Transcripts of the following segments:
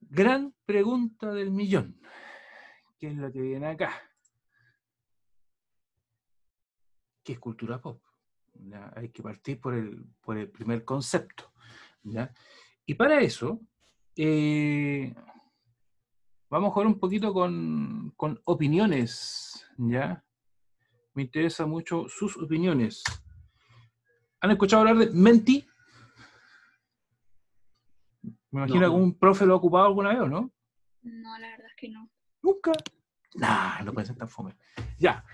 Gran pregunta del millón, que es lo que viene acá. ¿Qué es cultura pop? Hay que partir por el, por el primer concepto. ¿ya? Y para eso, eh, vamos a jugar un poquito con, con, opiniones, ¿ya? Me interesa mucho sus opiniones. ¿Han escuchado hablar de Menti? Me imagino que algún profe lo ha ocupado alguna vez, ¿o no? No, la verdad es que no. Nunca. Nah, no puede ser tan fome. Ya.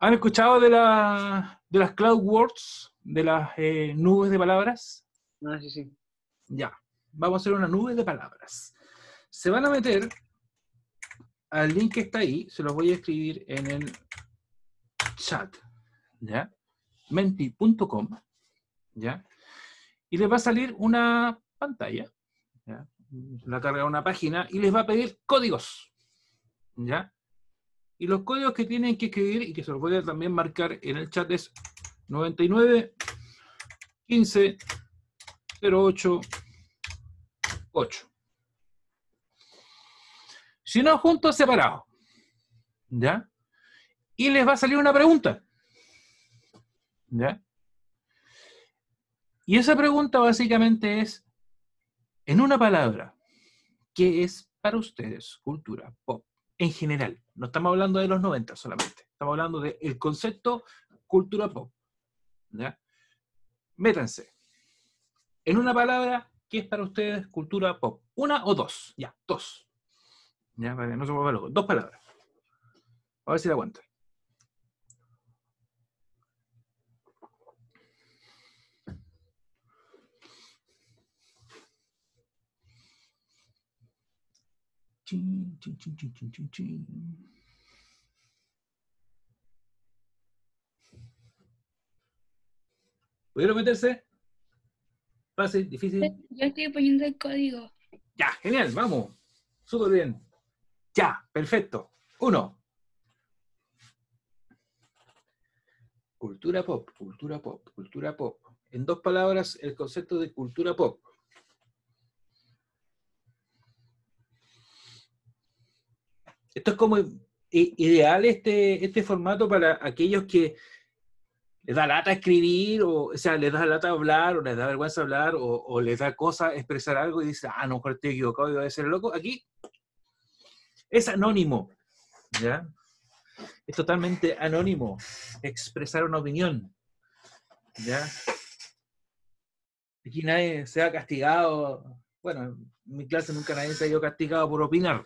¿Han escuchado de, la, de las cloud words, de las eh, nubes de palabras? Ah, sí, sí. Ya. Vamos a hacer una nube de palabras. Se van a meter al link que está ahí, se los voy a escribir en el chat. ¿Ya? menti.com. ¿Ya? Y les va a salir una pantalla, ¿ya? la carga una página y les va a pedir códigos, ¿ya? Y los códigos que tienen que escribir y que se los voy a también marcar en el chat es 99 15 08 8. Si no, juntos, separados. ¿Ya? Y les va a salir una pregunta. ¿Ya? Y esa pregunta básicamente es, en una palabra, ¿qué es para ustedes cultura pop? En general, no estamos hablando de los 90 solamente, estamos hablando del concepto cultura pop. ¿ya? Métanse. En una palabra, ¿qué es para ustedes cultura pop? ¿Una o dos? Ya, dos. Ya, vale, no se vuelva loco. Dos palabras. A ver si la aguantan. Chin, chin, chin, chin, chin, chin, chin. ¿Pudieron meterse? Fácil, difícil. Yo estoy poniendo el código. Ya, genial, vamos. Súper bien. Ya, perfecto. Uno. Cultura pop, cultura pop, cultura pop. En dos palabras, el concepto de cultura pop. Esto es como ideal este, este formato para aquellos que les da lata escribir, o, o sea, les da lata hablar, o les da vergüenza hablar, o, o les da cosa expresar algo y dice, ah, no, mejor estoy equivocado y voy a ser loco. Aquí es anónimo, ¿ya? Es totalmente anónimo expresar una opinión, ¿ya? Aquí nadie se ha castigado, bueno, en mi clase nunca nadie se ha ido castigado por opinar,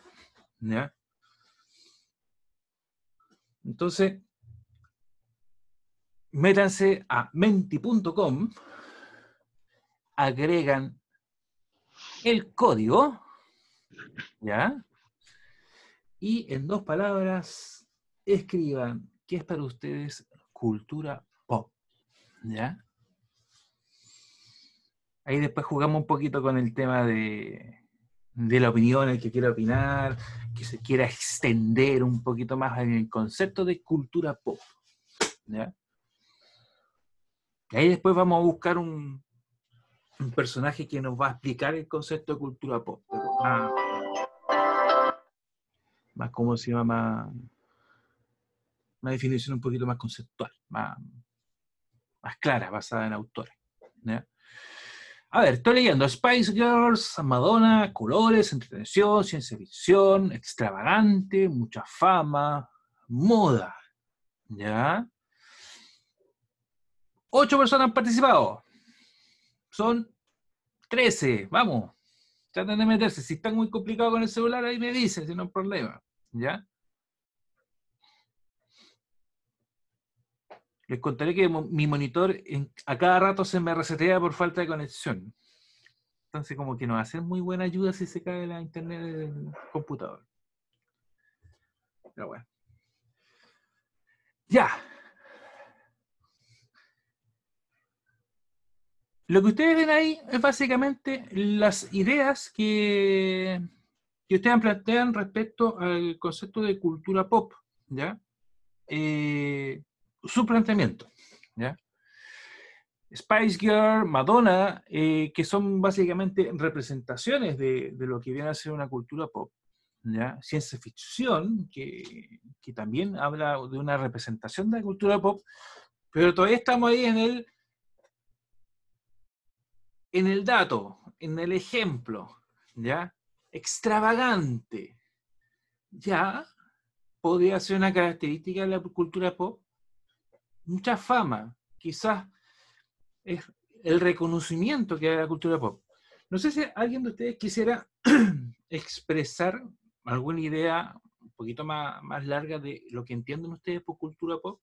¿ya? Entonces, métanse a menti.com, agregan el código, ¿ya? Y en dos palabras, escriban qué es para ustedes cultura pop, ¿ya? Ahí después jugamos un poquito con el tema de, de la opinión, el que quiera opinar, que se quiera extender un poquito más en el concepto de cultura pop. ahí después vamos a buscar un, un, personaje que nos va a explicar el concepto de cultura pop. Más, más ¿cómo se llama? Una definición un poquito más conceptual, más, más clara, basada en autores. ¿ya? A ver, estoy leyendo Spice Girls, Madonna, colores, entretención, ciencia ficción, extravagante, mucha fama, moda. ¿Ya? Ocho personas han participado. Son trece. Vamos. Traten de meterse. Si están muy complicados con el celular, ahí me dicen, si no hay problema. ¿Ya? Les contaré que mi monitor a cada rato se me resetea por falta de conexión. Entonces, como que no ser muy buena ayuda si se cae la internet del computador. Pero bueno. Ya. Lo que ustedes ven ahí es básicamente las ideas que, que ustedes plantean respecto al concepto de cultura pop. ¿Ya? Eh, su planteamiento. ¿ya? Spice Girl, Madonna, eh, que son básicamente representaciones de, de, lo que viene a ser una cultura pop. ¿ya? Ciencia ficción, que, que, también habla de una representación de la cultura pop, pero todavía estamos ahí en el, en el dato, en el ejemplo, ¿ya? Extravagante. Ya podría ser una característica de la cultura pop. Mucha fama, quizás es el reconocimiento que hay de la cultura pop. No sé si alguien de ustedes quisiera expresar alguna idea un poquito más, más larga de lo que entienden ustedes por cultura pop.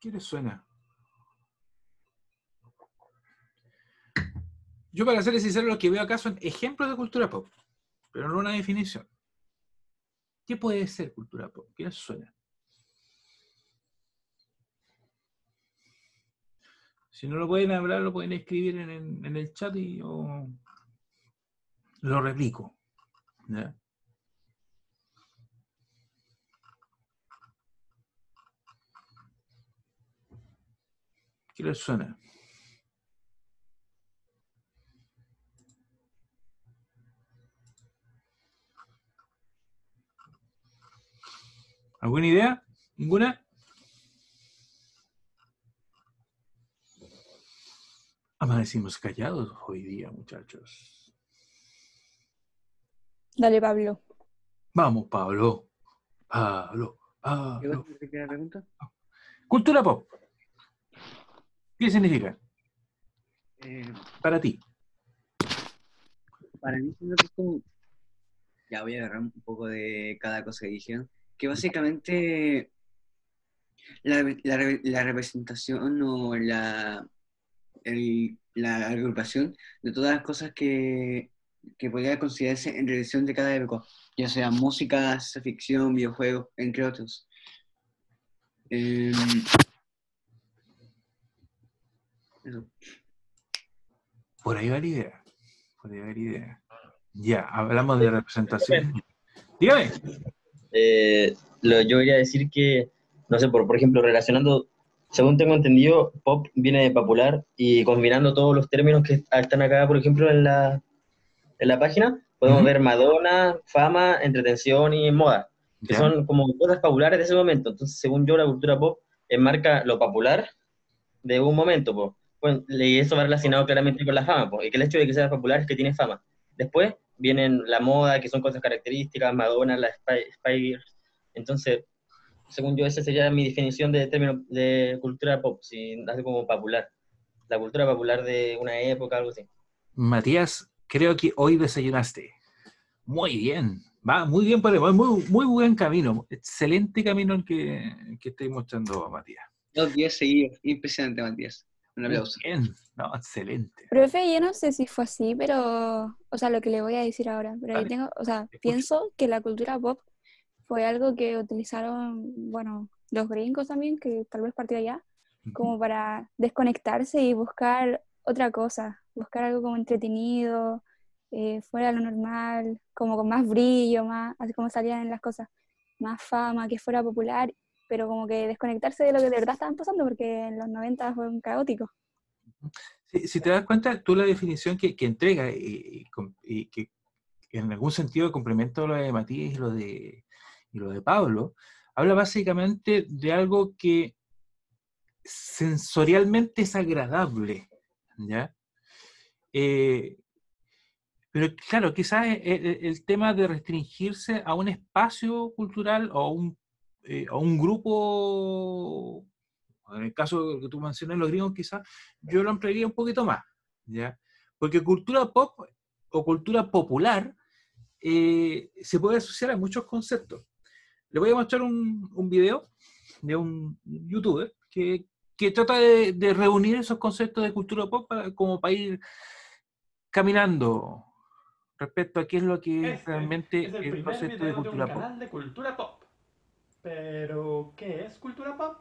¿Qué les suena? Yo, para ser sincero, lo que veo acá son ejemplos de cultura pop, pero no una definición. ¿Qué puede ser cultura pop? ¿Qué les suena? Si no lo pueden hablar, lo pueden escribir en el, chat y yo lo replico. ¿Qué les suena? ¿Alguna idea? ¿Ninguna? Amanecimos callados hoy día, muchachos. Dale, Pablo. Vamos, Pablo. Pablo. Pablo. ¿Qué la pregunta? Cultura pop. ¿Qué significa Eh, para ti? para mí es como... Ya voy a agarrar un poco de cada cosa que dijeron. Que básicamente la, la re- la representación o la, el- la agrupación de todas las cosas que, que podría considerarse en relación de cada época, ya sea música, ficción, videojuegos, entre otros. Eso. Por ahí va la idea. Por ahí va la idea. Ya, hablamos de representación. Dígame. Eh, lo- yo quería decir que, no sé, por, por ejemplo, relacionando, según tengo entendido, pop viene de popular y combinando todos los términos que están acá, por ejemplo, en la, en la página, podemos Ujú. ver Madonna, fama, entretención y moda, que Ya. son como cosas populares de ese momento. Entonces, según yo, la cultura pop enmarca lo popular de un momento, po. Bueno, y eso va relacionado claramente con la fama, po, y que el hecho de que sea popular es que tiene fama. Después vienen la moda, que son cosas características, Madonna, la Spy, Spy Girls. Entonces, según yo, esa sería mi definición de término de cultura pop, si algo como popular. La cultura popular de una época, algo así. Matías, creo que hoy desayunaste. Muy bien. Va muy bien por el muy, muy buen camino. Excelente camino el que, que estoy mostrando, Matías. Dos días seguidos. Impresionante, Matías. Un aplauso. Bien. No, excelente. Profe, yo no sé si fue así, pero, o sea, lo que le voy a decir ahora, pero Dale. yo tengo, o sea, Escucho. pienso que la cultura pop fue algo que utilizaron, bueno, los gringos también, que tal vez partió allá, como para desconectarse y buscar otra cosa, buscar algo como entretenido, eh, fuera de lo normal, como con más brillo, más, así como salían en las cosas, más fama, que fuera popular, pero como que desconectarse de lo que de verdad estaban pasando, porque en los 90 fue un caótico. Si, te das cuenta, tú la definición que, que entrega y, que en algún sentido complementa lo de Matías y lo de, y lo de Pablo, habla básicamente de algo que sensorialmente es agradable, ¿ya? Eh, pero claro, quizás e- e- el, tema de restringirse a un espacio cultural o un, eh, a un grupo, en el caso que tú mencionas, los gringos quizás, yo lo ampliaría un poquito más, ¿ya? Porque cultura pop o cultura popular eh, se puede asociar a muchos conceptos. Le voy a mostrar un, un video de un youtuber que, que trata de, de reunir esos conceptos de cultura pop para- como para ir caminando respecto a qué es lo que es Este realmente es el concepto de de un cultura pop. canal de cultura pop. Pero, ¿qué es cultura pop?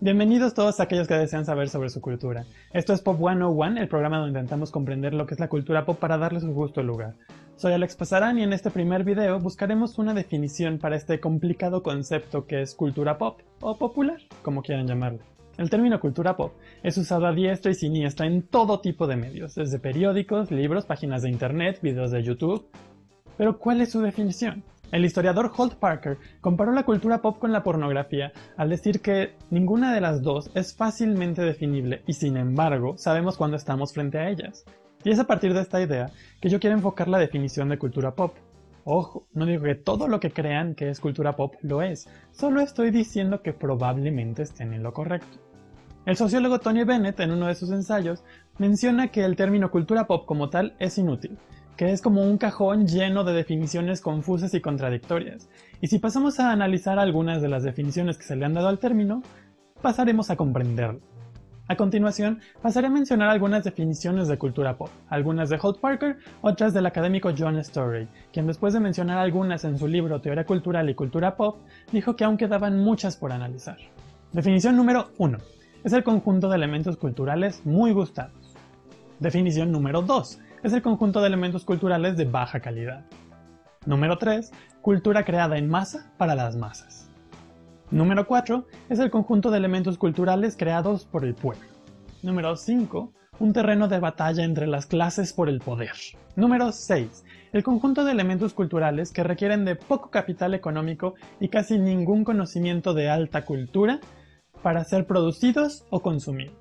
Bienvenidos todos aquellos que desean saber sobre su cultura. Esto es Pop 101, el programa donde intentamos comprender lo que es la cultura pop para darle su justo lugar. Soy Alex Pasarán y en este primer video buscaremos una definición para este complicado concepto que es cultura pop, o popular, como quieran llamarlo. El término cultura pop es usado a diestra y siniestra en todo tipo de medios, desde periódicos, libros, páginas de internet, videos de YouTube. Pero ¿cuál es su definición? El historiador Holt Parker comparó la cultura pop con la pornografía al decir que ninguna de las dos es fácilmente definible y sin embargo sabemos cuándo estamos frente a ellas. Y es a partir de esta idea que yo quiero enfocar la definición de cultura pop. Ojo, no digo que todo lo que crean que es cultura pop lo es, solo estoy diciendo que probablemente estén en lo correcto. El sociólogo Tony Bennett, en uno de sus ensayos, menciona que el término cultura pop como tal es inútil, que es como un cajón lleno de definiciones confusas y contradictorias. Y si pasamos a analizar algunas de las definiciones que se le han dado al término, pasaremos a comprenderlo. A continuación, pasaré a mencionar algunas definiciones de cultura pop, algunas de Holt Parker, otras del académico John Story, quien después de mencionar algunas en su libro Teoría Cultural y Cultura Pop, dijo que aún quedaban muchas por analizar. Definición número 1 es el conjunto de elementos culturales muy gustados. Definición número 2 es el conjunto de elementos culturales de baja calidad. Número 3. Cultura creada en masa para las masas. Número 4. Es el conjunto de elementos culturales creados por el pueblo. Número 5. Un terreno de batalla entre las clases por el poder. Número 6. El conjunto de elementos culturales que requieren de poco capital económico y casi ningún conocimiento de alta cultura para ser producidos o consumidos.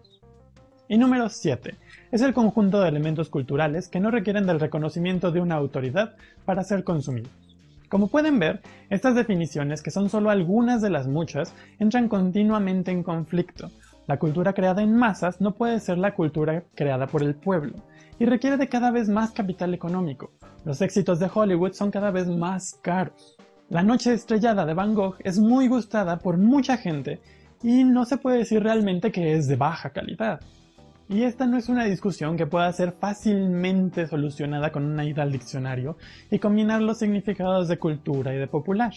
Y número 7. Es el conjunto de elementos culturales que no requieren del reconocimiento de una autoridad para ser consumidos. Como pueden ver, estas definiciones, que son solo algunas de las muchas, entran continuamente en conflicto. La cultura creada en masas no puede ser la cultura creada por el pueblo, y requiere de cada vez más capital económico. Los éxitos de Hollywood son cada vez más caros. La Noche Estrellada de Van Gogh es muy gustada por mucha gente y no se puede decir realmente que es de baja calidad. Y esta no es una discusión que pueda ser fácilmente solucionada con una ida al diccionario y combinar los significados de cultura y de popular.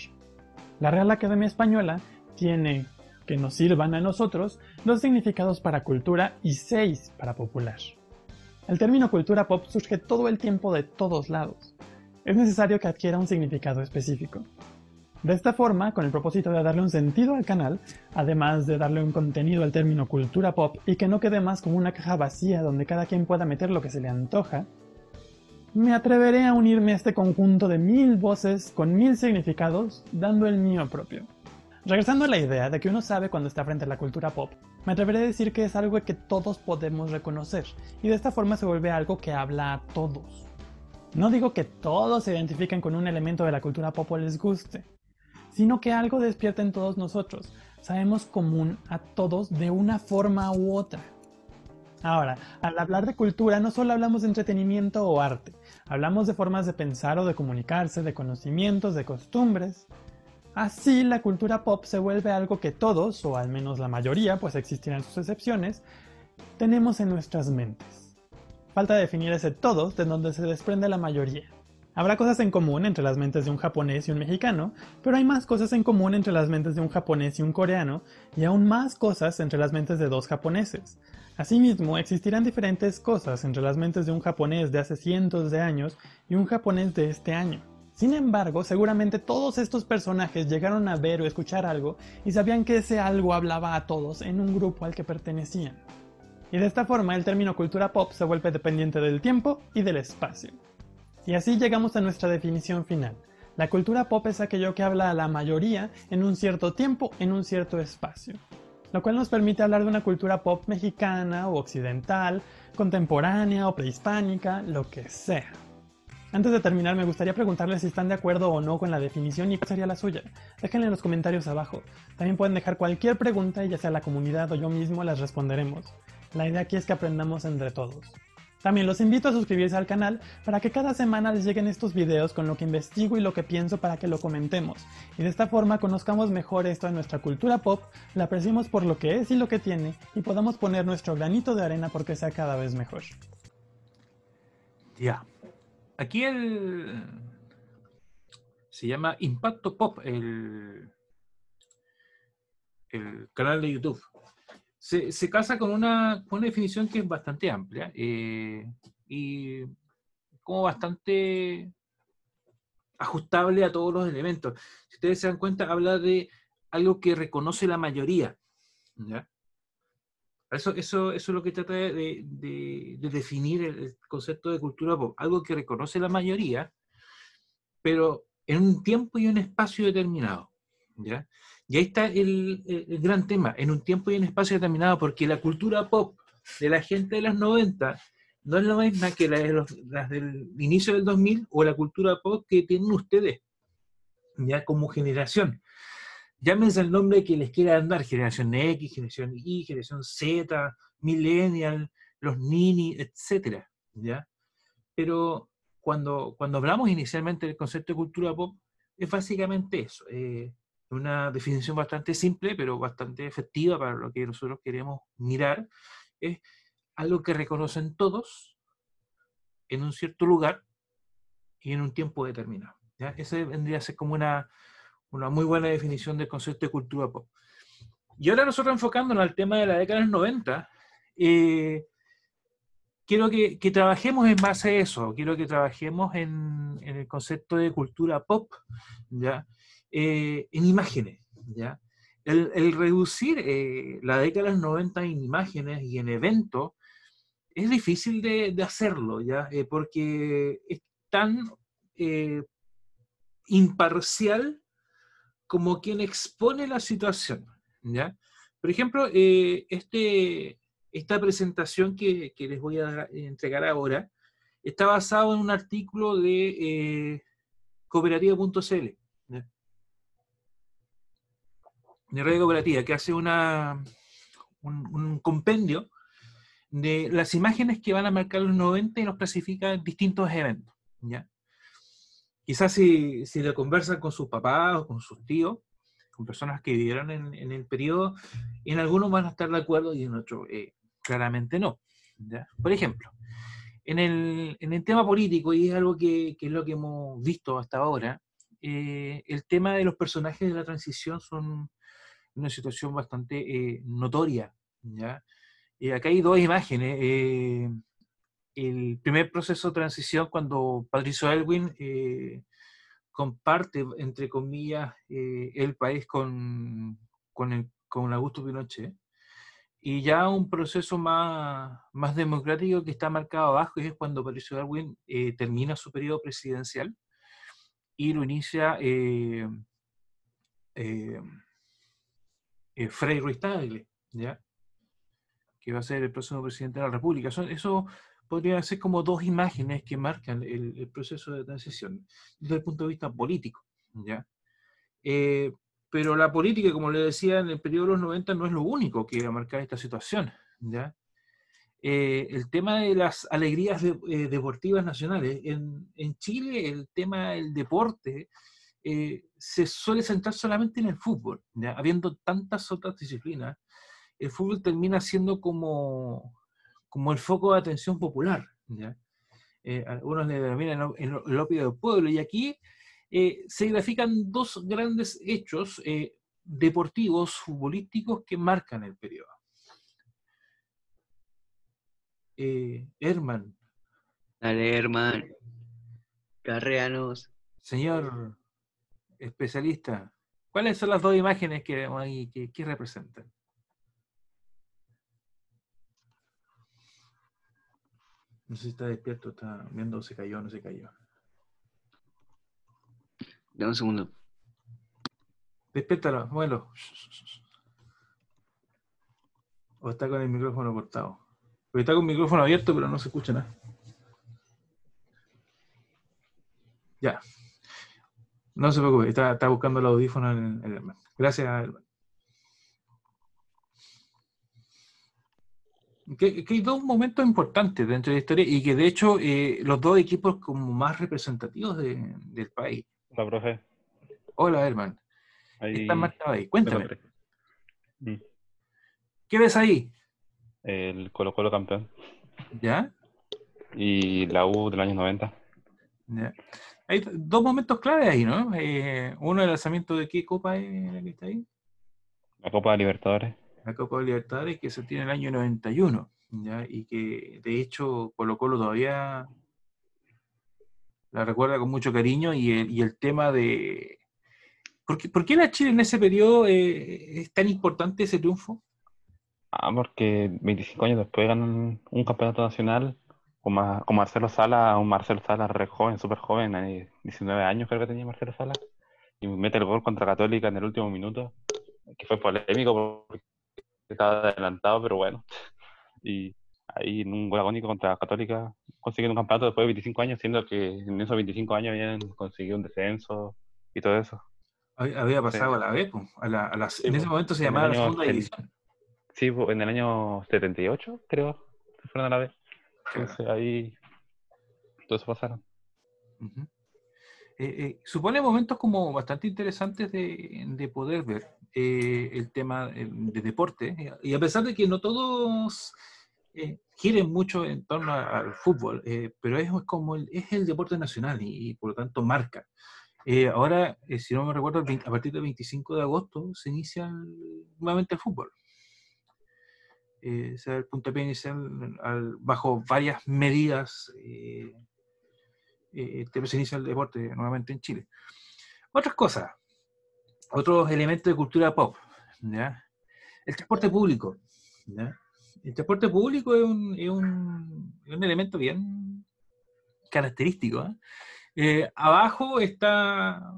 La Real Academia Española tiene, que nos sirvan a nosotros, dos significados para cultura y seis para popular. El término cultura pop surge todo el tiempo de todos lados. Es necesario que adquiera un significado específico. De esta forma, con el propósito de darle un sentido al canal, además de darle un contenido al término cultura pop y que no quede más como una caja vacía donde cada quien pueda meter lo que se le antoja, me atreveré a unirme a este conjunto de mil voces con mil significados, dando el mío propio. Regresando a la idea de que uno sabe cuando está frente a la cultura pop, me atreveré a decir que es algo que todos podemos reconocer, y de esta forma se vuelve algo que habla a todos. No digo que todos se identifiquen con un elemento de la cultura pop o les guste, sino que algo despierta en todos nosotros. Sabemos común a todos de una forma u otra. Ahora, al hablar de cultura no solo hablamos de entretenimiento o arte, hablamos de formas de pensar o de comunicarse, de conocimientos, de costumbres. Así, la cultura pop se vuelve algo que todos, o al menos la mayoría, pues existirán sus excepciones, tenemos en nuestras mentes. Falta definir ese todos de donde se desprende la mayoría. Habrá cosas en común entre las mentes de un japonés y un mexicano, pero hay más cosas en común entre las mentes de un japonés y un coreano, y aún más cosas entre las mentes de dos japoneses. Asimismo, existirán diferentes cosas entre las mentes de un japonés de hace cientos de años y un japonés de este año. Sin embargo, seguramente todos estos personajes llegaron a ver o escuchar algo y sabían que ese algo hablaba a todos en un grupo al que pertenecían. Y de esta forma el término cultura pop se vuelve dependiente del tiempo y del espacio. Y así llegamos a nuestra definición final. La cultura pop es aquello que habla a la mayoría en un cierto tiempo, en un cierto espacio. Lo cual nos permite hablar de una cultura pop mexicana o occidental, contemporánea o prehispánica, lo que sea. Antes de terminar, me gustaría preguntarles si están de acuerdo o no con la definición y cuál sería la suya. Déjenla en los comentarios abajo. También pueden dejar cualquier pregunta y ya sea la comunidad o yo mismo las responderemos. La idea aquí es que aprendamos entre todos. También los invito a suscribirse al canal para que cada semana les lleguen estos videos con lo que investigo y lo que pienso para que lo comentemos. Y de esta forma conozcamos mejor esto de nuestra cultura pop, la apreciemos por lo que es y lo que tiene y podamos poner nuestro granito de arena porque sea cada vez mejor. Ya. Aquí el. Se llama Impacto Pop, el. El canal de YouTube. Se, se casa con una, con una definición que es bastante amplia eh, y como bastante ajustable a todos los elementos. Si ustedes se dan cuenta, habla de algo que reconoce la mayoría. ¿ya? Eso, eso, eso es lo que trata de, de- de definir el, el concepto de cultura pop. Algo que reconoce la mayoría, pero en un tiempo y un espacio determinado. ¿ya? Y ahí está el, el- gran tema, en un tiempo y un espacio determinado, porque la cultura pop de la gente de los 90 no es la misma que la las del inicio del 2000 o la cultura pop que tienen ustedes, ya como generación. Llámense el nombre que les quiera dar, generación X, generación Y, generación Z, millennial, los nini, etcétera, ¿ya? Pero cuando, cuando hablamos inicialmente del concepto de cultura pop, es básicamente eso, eh, una definición bastante simple, pero bastante efectiva para lo que nosotros queremos mirar, es algo que reconocen todos en un cierto lugar y en un tiempo determinado. ¿ya? Esa vendría a ser como una, una muy buena definición del concepto de cultura pop. Y ahora nosotros enfocándonos al tema de la década de los 90, eh, quiero que, que trabajemos en base a eso, quiero que trabajemos en, en el concepto de cultura pop, ¿ya? Eh, en imágenes. ¿ya? El, reducir eh, la década de los 90 en imágenes y en eventos es difícil de, hacerlo, ¿ya? Eh, porque es tan imparcial como quien expone la situación. ¿ya? Por ejemplo, este, esta presentación que, les voy a entregar ahora está basado en un artículo de cooperativa.cl, ¿ya? De Radio Cooperativa, que hace una, un, compendio de las imágenes que van a marcar los 90 y los clasifica distintos eventos. ¿ya? Quizás si, si le conversan con sus papás o con sus tíos, con personas que vivieron en, en el periodo, en algunos van a estar de acuerdo y en otros eh, claramente no. ¿ya? Por ejemplo, en el, en el tema político, y es algo que, que es lo que hemos visto hasta ahora, eh, el tema de los personajes de la transición son una situación bastante eh, notoria. ¿ya? Eh, acá hay dos imágenes. eh, el primer proceso de transición cuando Patricio Elwin eh, comparte, entre comillas, eh, el país con, con, el- con Augusto Pinochet. Y ya un proceso más, más democrático que está marcado abajo y es cuando Patricio Darwin eh, termina su periodo presidencial y lo inicia eh, eh, Frei Ruiz Tagle, ¿ya? que va a ser el próximo presidente de la República. Son- eso podría ser como dos imágenes que marcan el, el proceso de transición desde el punto de vista político. ¿ya? Eh, pero la política, como le decía, en el periodo de los 90 no es lo único que va a marcar esta situación. ¿ya? Eh, el tema de las alegrías de- eh, deportivas nacionales. En, en Chile el tema del deporte eh, se suele centrar solamente en el fútbol, ¿ya? habiendo tantas otras disciplinas. El fútbol termina siendo como, como el foco de atención popular. ¿ya? Eh, algunos le denominan el, el opio del pueblo. Y aquí eh, se grafican dos grandes hechos deportivos, futbolísticos, que marcan el periodo. Herman, Dale, hermano. Carreanos. señor especialista, ¿cuáles son las dos imágenes que vemos ahí que, que representan? No sé si está despierto, está viendo se cayó o no se cayó. Dame un segundo. Despiértalo, muévelo. O está con el micrófono cortado. Porque está con el micrófono abierto, pero no se escucha nada. Ya. No se preocupe, está, está buscando el audífono en el hermano. Gracias, hermano. Que, que hay dos momentos importantes dentro de la historia y que de hecho eh, los dos equipos como más representativos de- del país. Hola, profe. Hola, Herman. Ahí Están marcados ahí. Cuéntame. Mm, ¿qué ves ahí? El Colo Colo campeón. ¿Ya? Y la U del año 90. Ya. Hay dos momentos claves ahí, ¿no? Eh, uno, el lanzamiento de qué copa es la que está ahí. La Copa Libertadores. la Copa Libertadores que se tiene en el año 91, ¿ya? y que de hecho Colo Colo todavía la recuerda con mucho cariño y el, y el tema de... ¿Por qué, por qué la Chile en ese periodo eh, es tan importante ese triunfo? Ah, porque 25 años después ganan un campeonato nacional con, Ma- con Marcelo Sala, un Marcelo Sala re joven, súper joven, ahí 19 años creo que tenía Marcelo Sala, y mete el gol contra Católica en el último minuto, que fue polémico porque estaba adelantado, pero bueno. Y ahí en un gol agónico contra Católica consiguen un campeonato después de 25 años, siendo que en esos 25 años habían conseguido un descenso y todo eso. Hab- Había pasado Sí. a la B, a la, a la- Sí, en ese momento se llamaba la segunda división. Sí, en el año 78, creo, se fueron a la vez. Entonces ahí todo eso pasaron. Ujú. Eh, eh, supone momentos como bastante interesantes de, de poder ver eh, el tema eh, de deporte. Y a pesar de que no todos eh, quieren mucho en torno al fútbol, eh, pero es como el, es el deporte nacional y, y por lo tanto marca. Ahora, si no me recuerdo, el 20 a partir del 25 de agosto se inicia nuevamente el fútbol. Eh, se da el puntapié inicial al- bajo varias medidas eh, eh, se inicia el deporte nuevamente en Chile. Otras cosas, otros elementos de cultura pop, ¿ya? El transporte público, ¿ya? El transporte público es un, es un- es un elemento bien característico. ¿eh? Eh, abajo está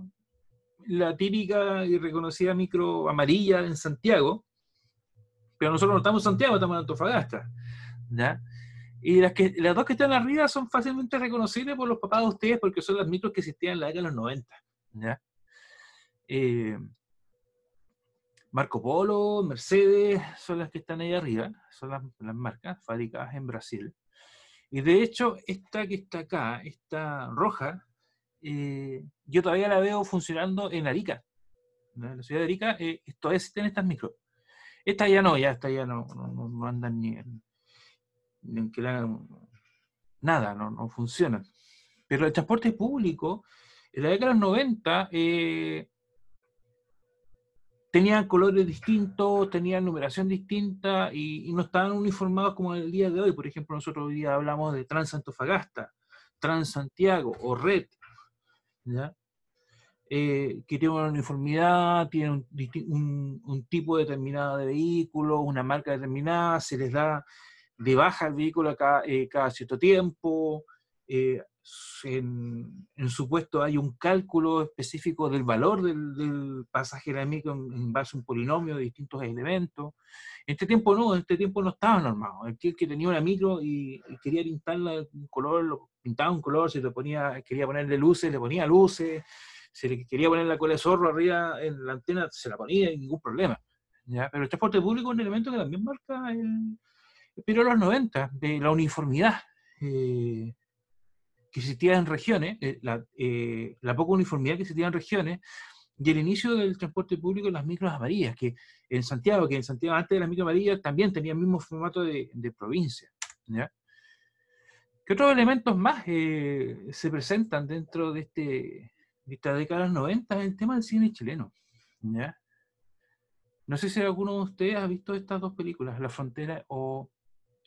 la típica y reconocida micro amarilla en Santiago, nosotros no estamos en Santiago, estamos en Antofagasta. ¿ya? Y las, que, las dos que están arriba son fácilmente reconocibles por los papás de ustedes porque son las micros que existían en la década de los 90. ¿ya? Eh, Marco Polo, Mercedes, son las que están ahí arriba, son las, marcas fabricadas en Brasil. Y de hecho, esta que está acá, esta roja, eh, yo todavía la veo funcionando en Arica. En la ciudad de Arica eh, todavía existen estas micros. Esta ya no, ya esta ya no, no, no- andan ni en, ni en que la hagan nada, no, no funcionan. Pero el transporte público, en la década de los 90, eh, tenían colores distintos, tenían numeración distinta y, y no estaban uniformados como el día de hoy. Por ejemplo, nosotros hoy día hablamos de Transantofagasta, Transantiago o Red, ¿ya? Eh, que tiene una uniformidad, tiene un, disti- un- un tipo determinado de vehículo, una marca determinada, se les da de baja el vehículo cada, eh, cada cierto tiempo. eh, en, en su puesto hay un cálculo específico del valor del, del pasaje micro en, en base a un polinomio de distintos elementos. En este tiempo no, en este tiempo no estaba normado. Aquel que tenía una micro y, y quería pintarla un color, lo pintaba un color, se le ponía, quería ponerle luces, le ponía luces, se le quería poner la cola de zorro arriba en la antena, se la ponía y ningún problema. Pero el transporte público es un elemento que también marca el, de los 90, de la uniformidad eh, que existía en regiones, eh, la, eh, la poca uniformidad que existía en regiones, y el inicio del transporte público en las micros amarillas, que en Santiago, que en Santiago antes de las micros amarillas también tenía el mismo formato de, de provincia. ¿Qué otros elementos más eh, se presentan dentro de, este, esta década de los 90 en el tema del cine chileno? ¿ya? No sé si alguno de ustedes ha visto estas dos películas, La Frontera o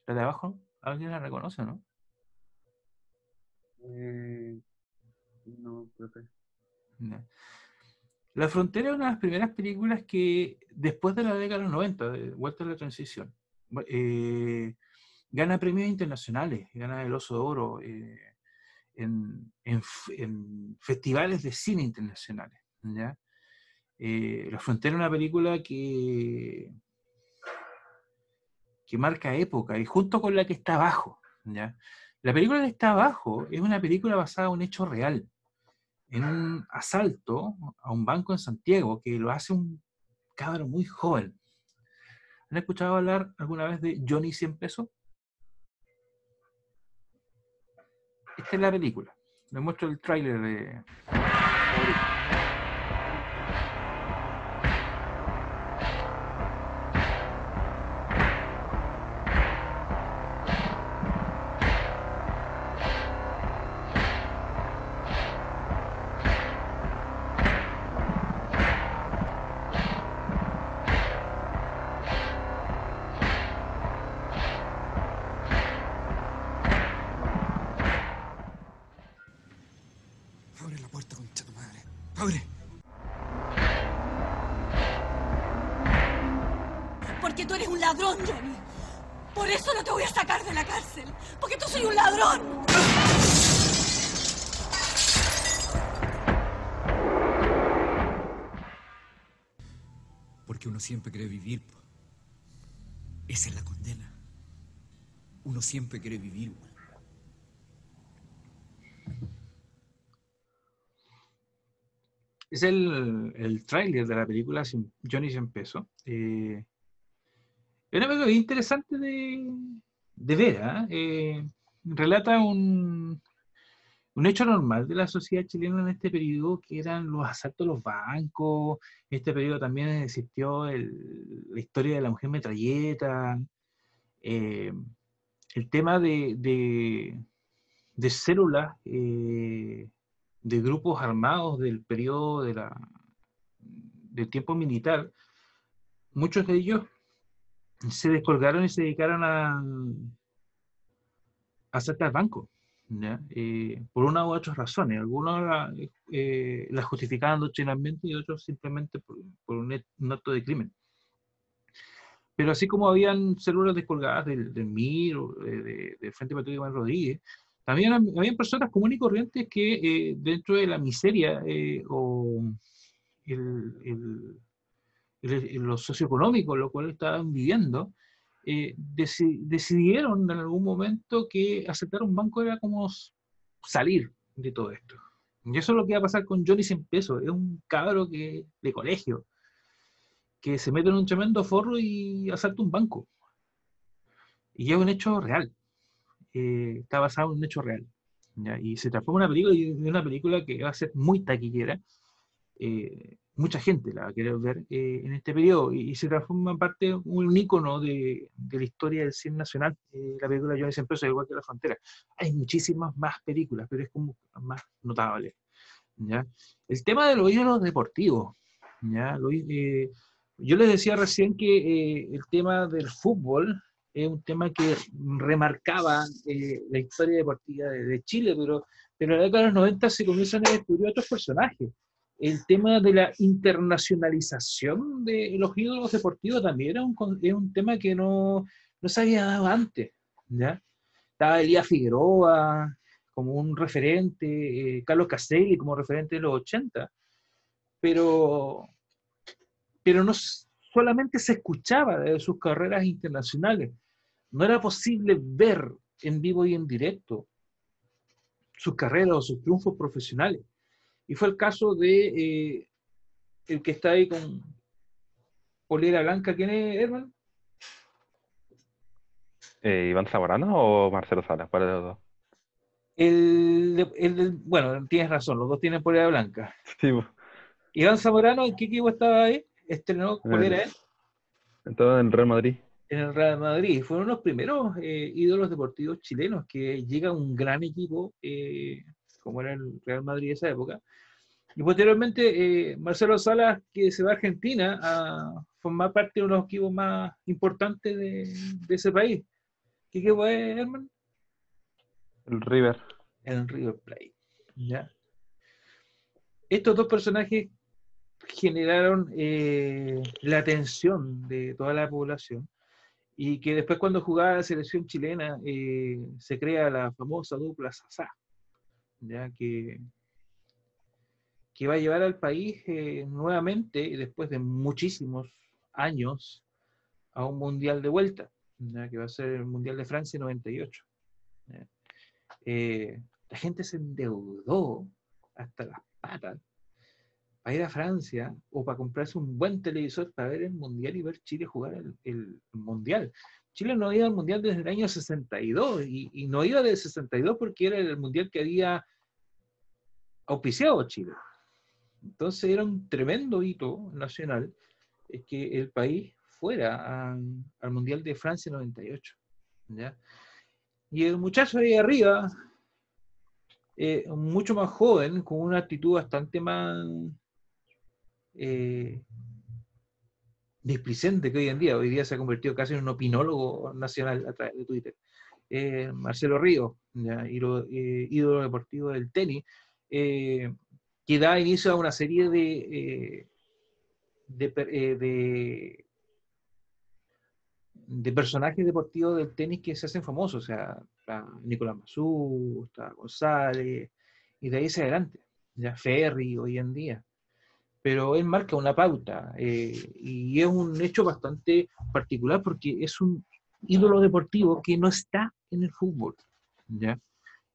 la de abajo. ¿Alguien la reconoce, no? Eh, no, profe. Ya. La Frontera es una de las primeras películas que, después de la década de los 90, de vuelta a la transición, eh, gana premios internacionales, gana el Oso de Oro eh, en, festivales de cine internacionales. ¿ya? Eh, la Frontera es una película que, que marca época y junto con la que está abajo. La película que está abajo es una película basada en un hecho real en un asalto a un banco en Santiago que lo hace un cabro muy joven. ¿Han escuchado hablar alguna vez de Johnny 100 pesos? Esta es la película. Les muestro el tráiler de... siempre quiere vivir. Es el, el tráiler de la película Sin- Johnny 100 pesos. Eh, es una película interesante de, de ver. ¿ah? Eh, relata un, un hecho normal de la sociedad chilena en este periodo, que eran los asaltos a los bancos. En este periodo también existió la historia de la mujer metralleta. eh, el tema de, de, células eh, de grupos armados del periodo de la, del tiempo militar, muchos de ellos se descolgaron y se dedicaron a, a asaltar bancos. Eh, por una u otras razones. Algunos la, eh, la justificaban doctrinalmente y otros simplemente por, por un acto de crimen. Pero así como habían células descolgadas del, del MIR, o de- de- del Frente Patriótico Manuel Rodríguez, también hab- habían personas comunes y corrientes que eh, dentro de la miseria eh, o el, el- el- lo socioeconómico, lo cual estaban viviendo, eh, deci- decidieron en algún momento que aceptar un banco era como salir de todo esto. Y eso es lo que va a pasar con Johnny 100 pesos. Es un cabro que, de colegio que se mete en un tremendo forro y asalta un banco. Y es un hecho real. Eh, está basado en un hecho real. ¿ya? Y se transforma en una película, una película que va a ser muy taquillera. Eh, mucha gente la va a querer ver eh, en este periodo y, y se transforma en parte un ícono de, de la historia del cine nacional, eh, la película Johnny 100 pesos, igual que La Frontera. Hay muchísimas más películas, pero es como más notable. ¿ya? El tema de los ídolos deportivos. ¿ya? Lo- eh, yo les decía recién que eh, el tema del fútbol es un tema que remarcaba eh, la historia deportiva de, de Chile, pero, pero en la década de los 90 se comienzan a descubrir otros personajes. El tema de la internacionalización de los ídolos deportivos también era un, era un tema que no, no se había dado antes. ¿ya? Estaba Elías Figueroa como un referente, eh, Carlos Caselli como referente de los 80, pero, pero no solamente se escuchaba de sus carreras internacionales, no era posible ver en vivo y en directo sus carreras o sus triunfos profesionales. Y fue el caso de eh, el que está ahí con polera blanca, ¿quién es, Herman? Eh, ¿Iván Zamorano o Marcelo Salas? ¿Cuál de los dos? El, el bueno, tienes razón, los dos tienen polera blanca. Sí, pues. Iván Zamorano, ¿en qué equipo estaba ahí? Estrenó En polera el- él Entonces en Real Madrid. en el Real Madrid. Fueron los primeros eh, ídolos deportivos chilenos que llega un gran equipo, eh, como era el Real Madrid de esa época. Y posteriormente eh, Marcelo Salas, que se va a Argentina a formar parte de uno de los equipos más importantes de, de ese país. ¿Qué equipo es, Herman? El River. El River Plate. ¿ya? Estos dos personajes generaron eh, la atención de toda la población y que después cuando jugaba la selección chilena eh, se crea la famosa dupla Sasá, ya que, que va a llevar al país eh, nuevamente, después de muchísimos años, a un mundial de vuelta, ya que va a ser el Mundial de Francia 98. ¿ya? Eh, la gente se endeudó hasta las patas para ir a Francia o para comprarse un buen televisor para ver el Mundial y ver Chile jugar el, Mundial. Chile no iba al Mundial desde el año 62 y, y no iba del 62 porque era el Mundial que había auspiciado Chile. Entonces era un tremendo hito nacional que el país fuera al Mundial de Francia 98. ¿ya? Y el muchacho ahí arriba, eh, mucho más joven, con una actitud bastante más eh, displicente que hoy en día. Hoy día se ha convertido casi en un opinólogo nacional a través de Twitter. Eh, Marcelo ídolo, eh, ídolo deportivo del tenis, eh, que da inicio a una serie de, de, per- de, de personajes deportivos del tenis que se hacen famosos. O sea, Nicolás Mazú, está González, y de ahí hacia adelante. Ya Ferry hoy en día. Pero él marca una pauta eh, y es un hecho bastante particular porque es un ídolo deportivo que no está en el fútbol. ¿ya?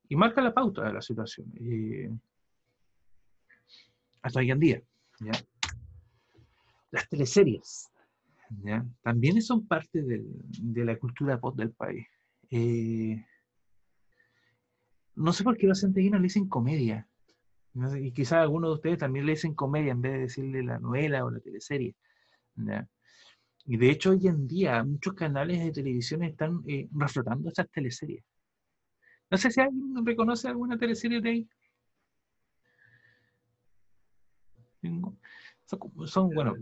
Y marca la pauta de la situación. eh, hasta hoy en día. ¿ya? Las teleseries ¿ya? también son parte del- de la cultura pop del país. Eh, no sé por qué los santiaguinos le dicen comedia. No y quizás algunos de ustedes también le dicen comedia en vez de decirle la novela o la teleserie. Y de hecho hoy en día muchos canales de televisión están eh, reflotando estas teleseries. No sé si alguien reconoce alguna teleserie de ahí. Son, son, bueno,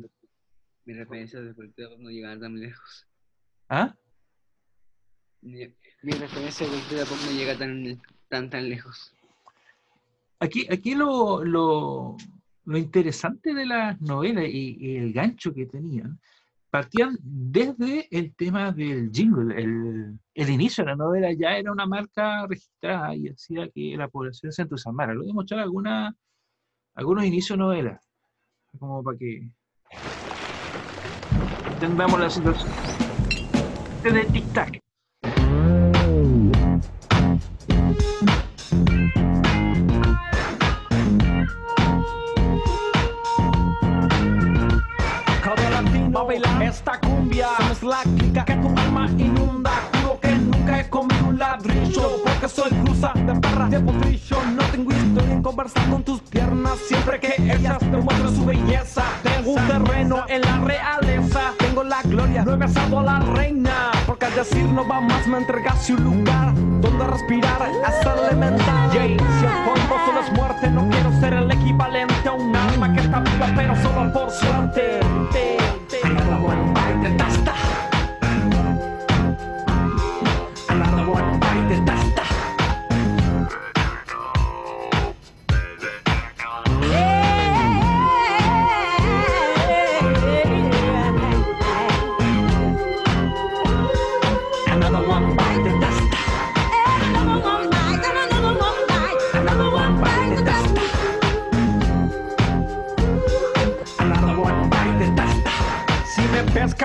Mis referencias de pop no llegan tan lejos. ¿ah? Mi, mi referencia de pop no llega tan, tan, tan lejos. Aquí, aquí lo, lo, lo interesante de las novelas y, el gancho que tenían, partían desde el tema del jingle. El, el inicio de la novela ya era una marca registrada y hacía que la población se entusiasmara. Lo voy a mostrar alguna, algunos inicios de novelas, como para que entendamos la situación. Este es esta cumbia. Somos la clica que tu alma inunda. Juro que nunca he comido un ladrillo Porque soy cruza de perra de potrillo No tengo historia en conversar con tus piernas. Siempre que ellas te muestran su belleza Tengo un terreno en la realeza. Tengo la gloria, no he besado a la reina Porque al decir no va más me entregaste un lugar Donde respirar hasta elemental. Yay, si el polvo solo es muerte No quiero ser el equivalente a un alma que está viva Pero solo por suerte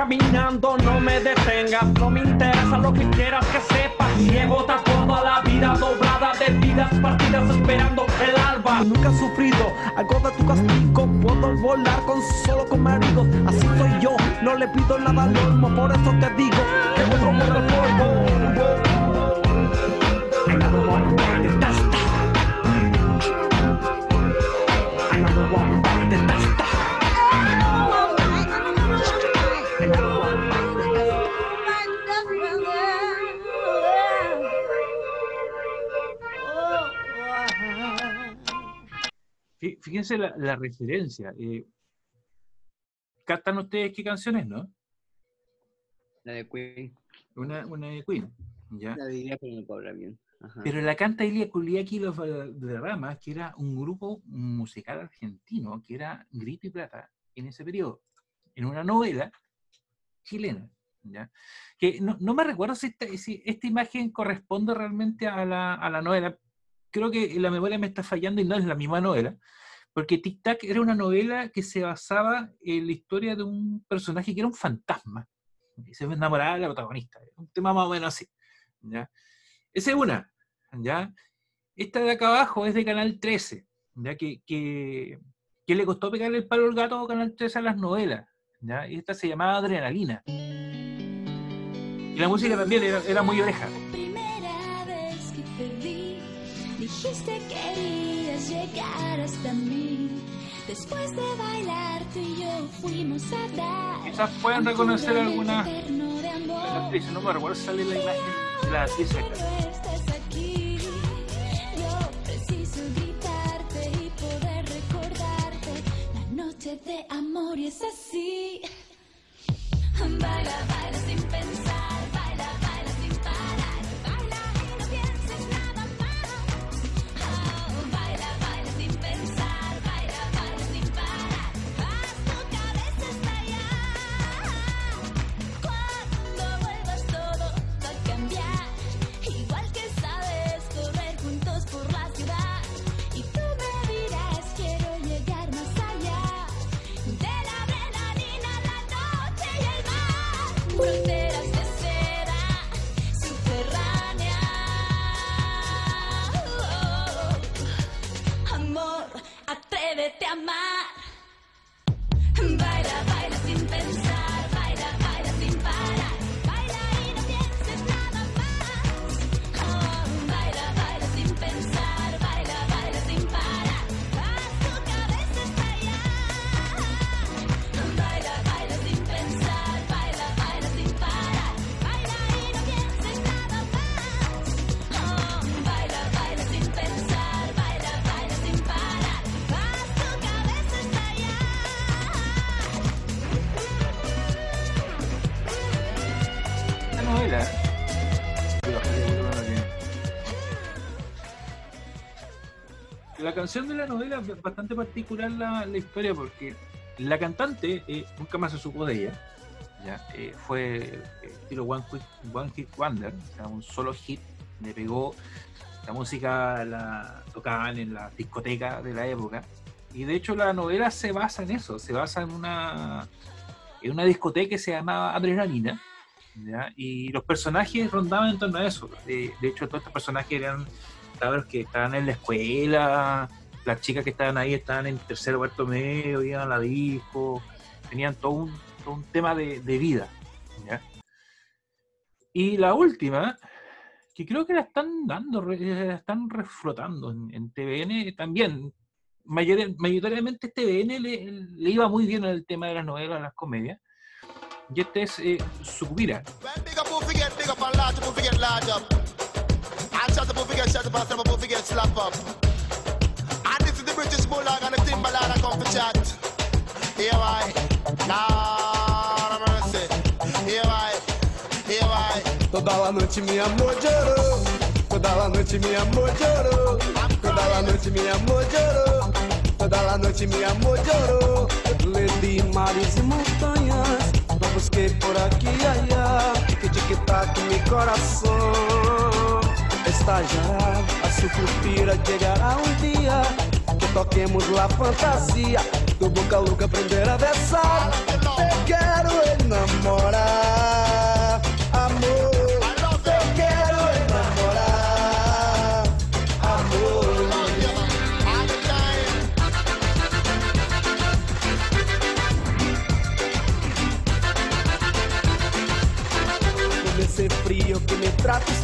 caminando no me detengas No me interesa lo que quieras que sepas Llevo toda la vida doblada de vidas partidas esperando el alba. Nunca he sufrido algo de tu castigo. Puedo volar con solo con maridos. Así soy yo, no le pido nada al olmo Por eso te digo que otro mundo polvo Fíjense la, la referencia. Eh, ¿Captan ustedes qué canciones, no? La de Queen. Una, una de Queen. ¿ya? La puedo hablar bien. Ajá. Pero la canta Ilia Kuliaki y los Valderramas, que era un grupo musical argentino, que era Grito y Plata en ese periodo, en una novela chilena. ¿ya? Que no, no me recuerdo si esta, si esta imagen corresponde realmente a la, a la novela. Creo que la memoria me está fallando y no es la misma novela. Porque Tic Tac era una novela que se basaba en la historia de un personaje que era un fantasma. Y se enamoraba de la protagonista. Un tema más o menos así. ¿ya? Esa es una. ¿ya? Esta de acá abajo es de Canal 13, ¿ya? Que, que, le costó pegarle el palo al gato a Canal 13 a las novelas. ¿ya? Y esta se llamaba Adrenalina. Y la música también era, era muy oreja. Primera vez que te vi, dijiste que llegar hasta mí. Después de bailar, tú y yo fuimos a dar. Quizás puedan reconocer un alguna actrices, no me recuerdo sale la imagen de la actriz de amor y es así. Baila, baila sin pensar, my canción de la novela es bastante particular la, historia porque la cantante eh, nunca más se supo de ella. ¿ya? Eh, fue eh, estilo One, One Hit Wonder, un solo hit. Le pegó la música, la tocaban en la discoteca de la época. Y de hecho la novela se basa en eso, se basa en una, en una discoteca que se llamaba Adrenalina. ¿ya? Y los personajes rondaban en torno a eso. De, de hecho, todos estos personajes eran que estaban en la escuela, las chicas que estaban ahí estaban en tercer o cuarto medio, iban a la disco, tenían todo un, todo un tema de, de vida. Y la última, que creo que la están dando, re- la están reflotando en, TVN también. mayor- mayoritariamente TVN le, le iba muy bien en el tema de las novelas, las comedias. Y este es eh, Sucubira. And up. Shut up, forget, shut up, and forget, slap up. And this is the British Bulldog and the Timberland, I come for chat. Here I, Lord of mercy. Here I, here I. Toda noite mi amor llorou. Toda noite mi amor llorou. Toda noite mi amor llorou. Toda noite mi amor llorou. Le di mares e montanhas. Lo busquei por aqui e allá. Tic tic tac mi coração. Estallará a su suspira. Llegará um dia que toquemos la fantasia. Tu boca louca aprender a besar. Te quero enamorar. Amor, te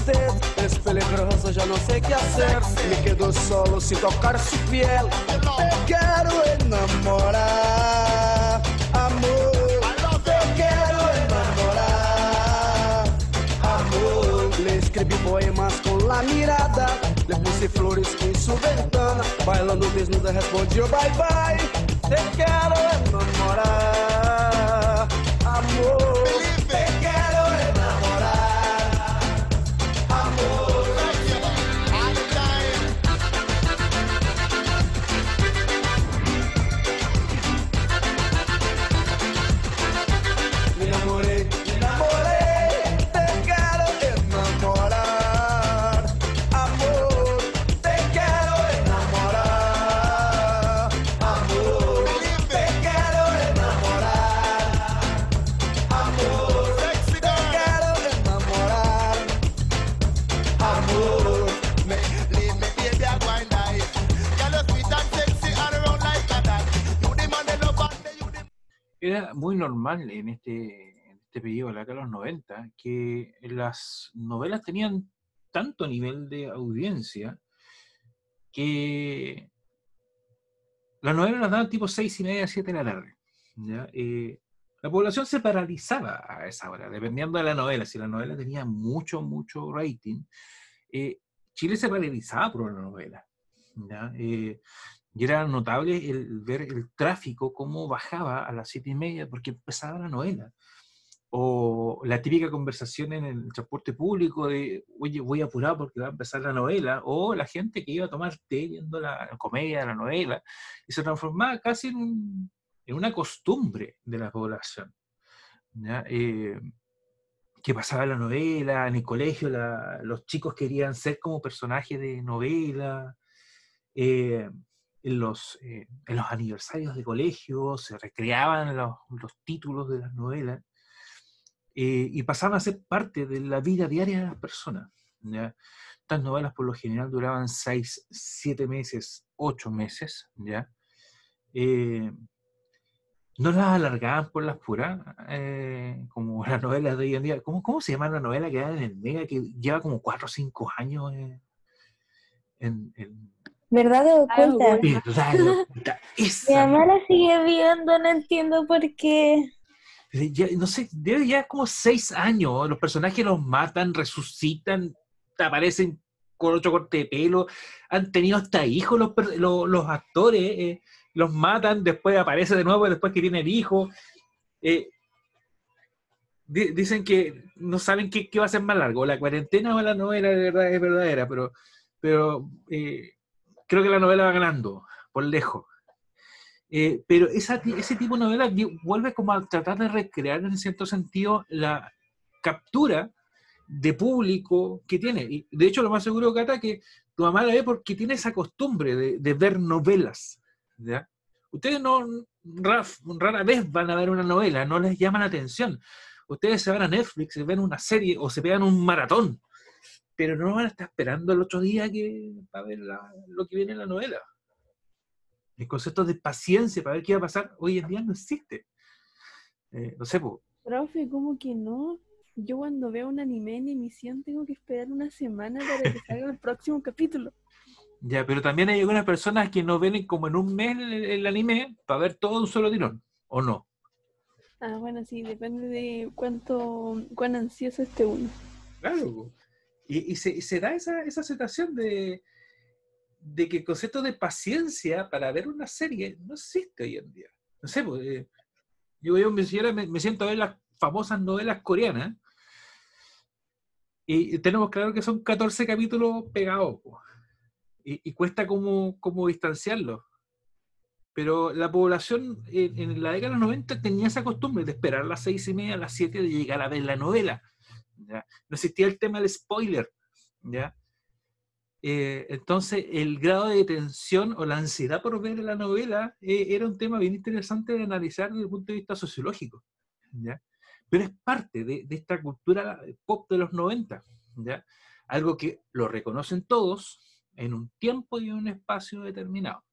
usted Es peligroso, ya no sé qué hacer. Me quedo solo sin tocar su piel. Te quiero enamorar Amor, te quiero enamorar Amor, le escribí poemas con la mirada. Le puse flores en su ventana. Bailando desnuda respondió bye bye. Te quiero enamorar Muy normal en este, en este periodo, la de los 90, que las novelas tenían tanto nivel de audiencia que las novelas las daban tipo 6 y media, 7 de la tarde. ¿ya? Eh, la población se paralizaba a esa hora, dependiendo de la novela. Si la novela tenía mucho, mucho rating, eh, Chile se paralizaba por la novela. ¿Ya? Eh, y era notable el ver el tráfico, cómo bajaba a las siete y media, porque empezaba la novela. O la típica conversación en el transporte público de, oye, voy apurado porque va a empezar la novela. O la gente que iba a tomar té viendo la, comedia, la novela. Y se transformaba casi en, un- en una costumbre de la población. ¿ya? Eh, que pasaba la novela, en el colegio la- los chicos querían ser como personajes de novela. Eh, en los, eh, en los aniversarios de colegio, se recreaban los, los títulos de las novelas eh, y pasaban a ser parte de la vida diaria de las personas. ¿ya? Estas novelas por lo general duraban seis, siete meses, ocho meses, ¿ya? no las alargaban por las puras, como las novelas de hoy en día. ¿Cómo, cómo se llama la novela que da en el Mega que lleva como 4 o 5 años en- ¿Verdad o oculta? Verdad oculta, Mi esa mamá la sigue viendo, no entiendo por qué. Eh, ya, no sé, debe ya como seis años. Los personajes los matan, resucitan, aparecen con otro corte de pelo. Han tenido hasta hijos los, per- los, los actores. eh, los matan, después aparece de nuevo, después que tienen hijos. Eh, di- dicen que no saben qué, qué va a ser más largo, la cuarentena o la novela de verdad es verdadera, pero, pero eh, creo que la novela va ganando, por lejos. Eh, pero ese tipo de novela vuelve como a tratar de recrear en cierto sentido la captura de público que tiene. Y de hecho, lo más seguro, Cata, que tu mamá la ve porque tiene esa costumbre de, ver novelas. ¿ya? Ustedes no ra- rara vez van a ver una novela, no les llama la atención. Ustedes se van a Netflix, se ven una serie o se pegan un maratón, pero no van a estar esperando el otro día que, para ver la- lo que viene en la novela. El concepto de paciencia para ver qué va a pasar hoy en día no existe. Eh, no sé, po, Profe, ¿cómo que no? Yo cuando veo un anime en emisión tengo que esperar una semana para que salga el próximo capítulo. ya, pero también hay algunas personas que no ven como en un mes el, el anime para ver todo de un solo tirón, ¿o no? Ah, bueno, sí, depende de cuánto, cuán ansioso esté uno. Claro. Y, se, da esa, esa sensación de, de que el concepto de paciencia para ver una serie no existe hoy en día. No sé, pues, eh, yo, yo me, me, siento a ver las famosas novelas coreanas y, tenemos claro que son 14 capítulos pegados y, cuesta como, como distanciarlos. Pero la población en, en la década de los 90 tenía esa costumbre de esperar a las seis y media, a las 7 de llegar a ver la novela. No existía el tema del spoiler. ¿ya? Eh, entonces, el grado de tensión o la ansiedad por ver la novela eh, era un tema bien interesante de analizar desde el punto de vista sociológico. ¿ya? Pero es parte de, de esta cultura pop de los 90. ¿ya? Algo que lo reconocen todos en un tiempo y en un espacio determinado.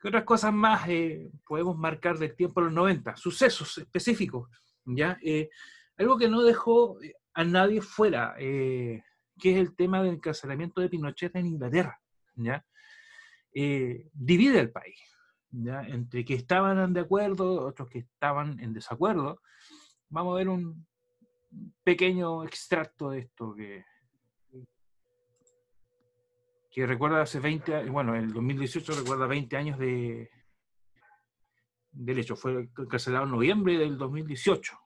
¿Qué otras cosas más eh, podemos marcar del tiempo de los 90? Sucesos específicos. ¿ya? Eh, algo que no dejó eh, a nadie fuera, eh, que es el tema del encarcelamiento de Pinochet en Inglaterra. Eh, divide el país, ¿ya? entre que estaban de acuerdo, otros que estaban en desacuerdo. Vamos a ver un pequeño extracto de esto que, recuerda hace 20 años, bueno, el 2018 recuerda 20 años de, del hecho. Fue encarcelado en noviembre del 2018,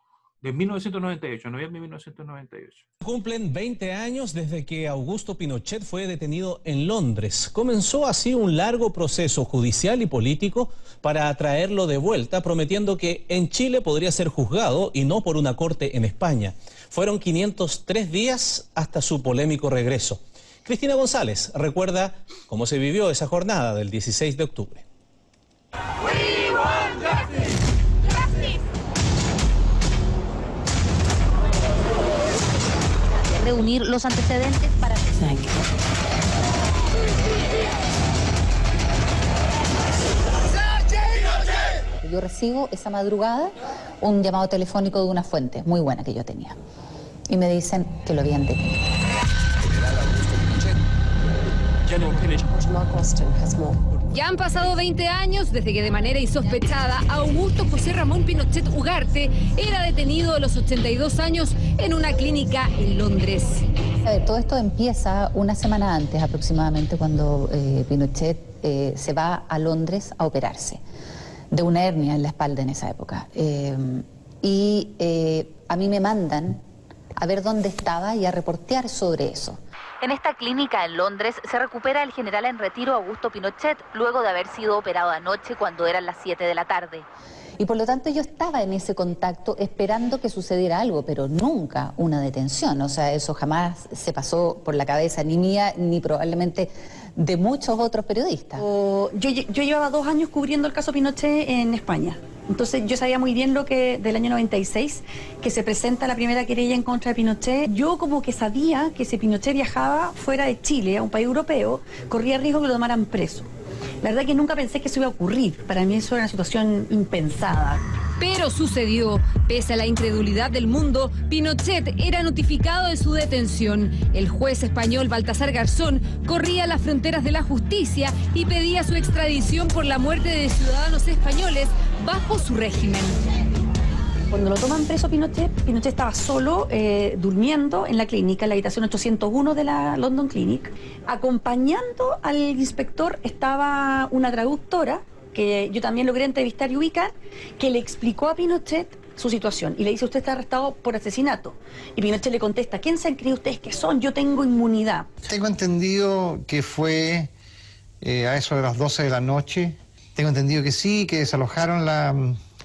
de 1998, noviembre de 1998. Cumplen 20 años desde que Augusto Pinochet fue detenido en Londres. Comenzó así un largo proceso judicial y político para traerlo de vuelta, prometiendo que en Chile podría ser juzgado y no por una corte en España. Fueron 503 días hasta su polémico regreso. Cristina González recuerda cómo se vivió esa jornada del 16 de octubre. Reunir los antecedentes para... Yo recibo esa madrugada un llamado telefónico de una fuente muy buena que yo tenía. Y me dicen que lo habían detenido. Ya han pasado 20 años desde que de manera insospechada Augusto José Ramón Pinochet Ugarte era detenido a los 82 años en una clínica en Londres. A ver, todo esto empieza una semana antes aproximadamente cuando eh, Pinochet eh, se va a Londres a operarse de una hernia en la espalda en esa época. Eh, y eh, a mí me mandan a ver dónde estaba y a reportear sobre eso. En esta clínica en Londres se recupera el general en retiro Augusto Pinochet luego de haber sido operado anoche cuando eran las 7 de la tarde. Y por lo tanto yo estaba en ese contacto esperando que sucediera algo, pero nunca una detención. O sea, eso jamás se pasó por la cabeza ni mía ni probablemente de muchos otros periodistas. Yo, yo llevaba dos años cubriendo el caso Pinochet en España. Entonces yo sabía muy bien lo que del año 96, que se presenta la primera querella en contra de Pinochet. Yo como que sabía que si Pinochet viajaba fuera de Chile, a un país europeo, corría riesgo que lo tomaran preso. La verdad que nunca pensé que eso iba a ocurrir. Para mí eso era una situación impensada. Pero sucedió. Pese a la incredulidad del mundo, Pinochet era notificado de su detención. El juez español Baltasar Garzón corría las fronteras de la justicia y pedía su extradición por la muerte de ciudadanos españoles bajo su régimen. Cuando lo toman preso Pinochet, Pinochet estaba solo eh, durmiendo en la clínica, en la habitación 801 de la London Clinic. Acompañando al inspector estaba una traductora, que yo también logré entrevistar y ubicar, que le explicó a Pinochet su situación y le dice, usted está arrestado por asesinato. Y Pinochet le contesta, ¿quién se han creído ustedes que son? Yo tengo inmunidad. Tengo entendido que fue eh, a eso de las 12 de la noche. Tengo entendido que sí, que desalojaron la,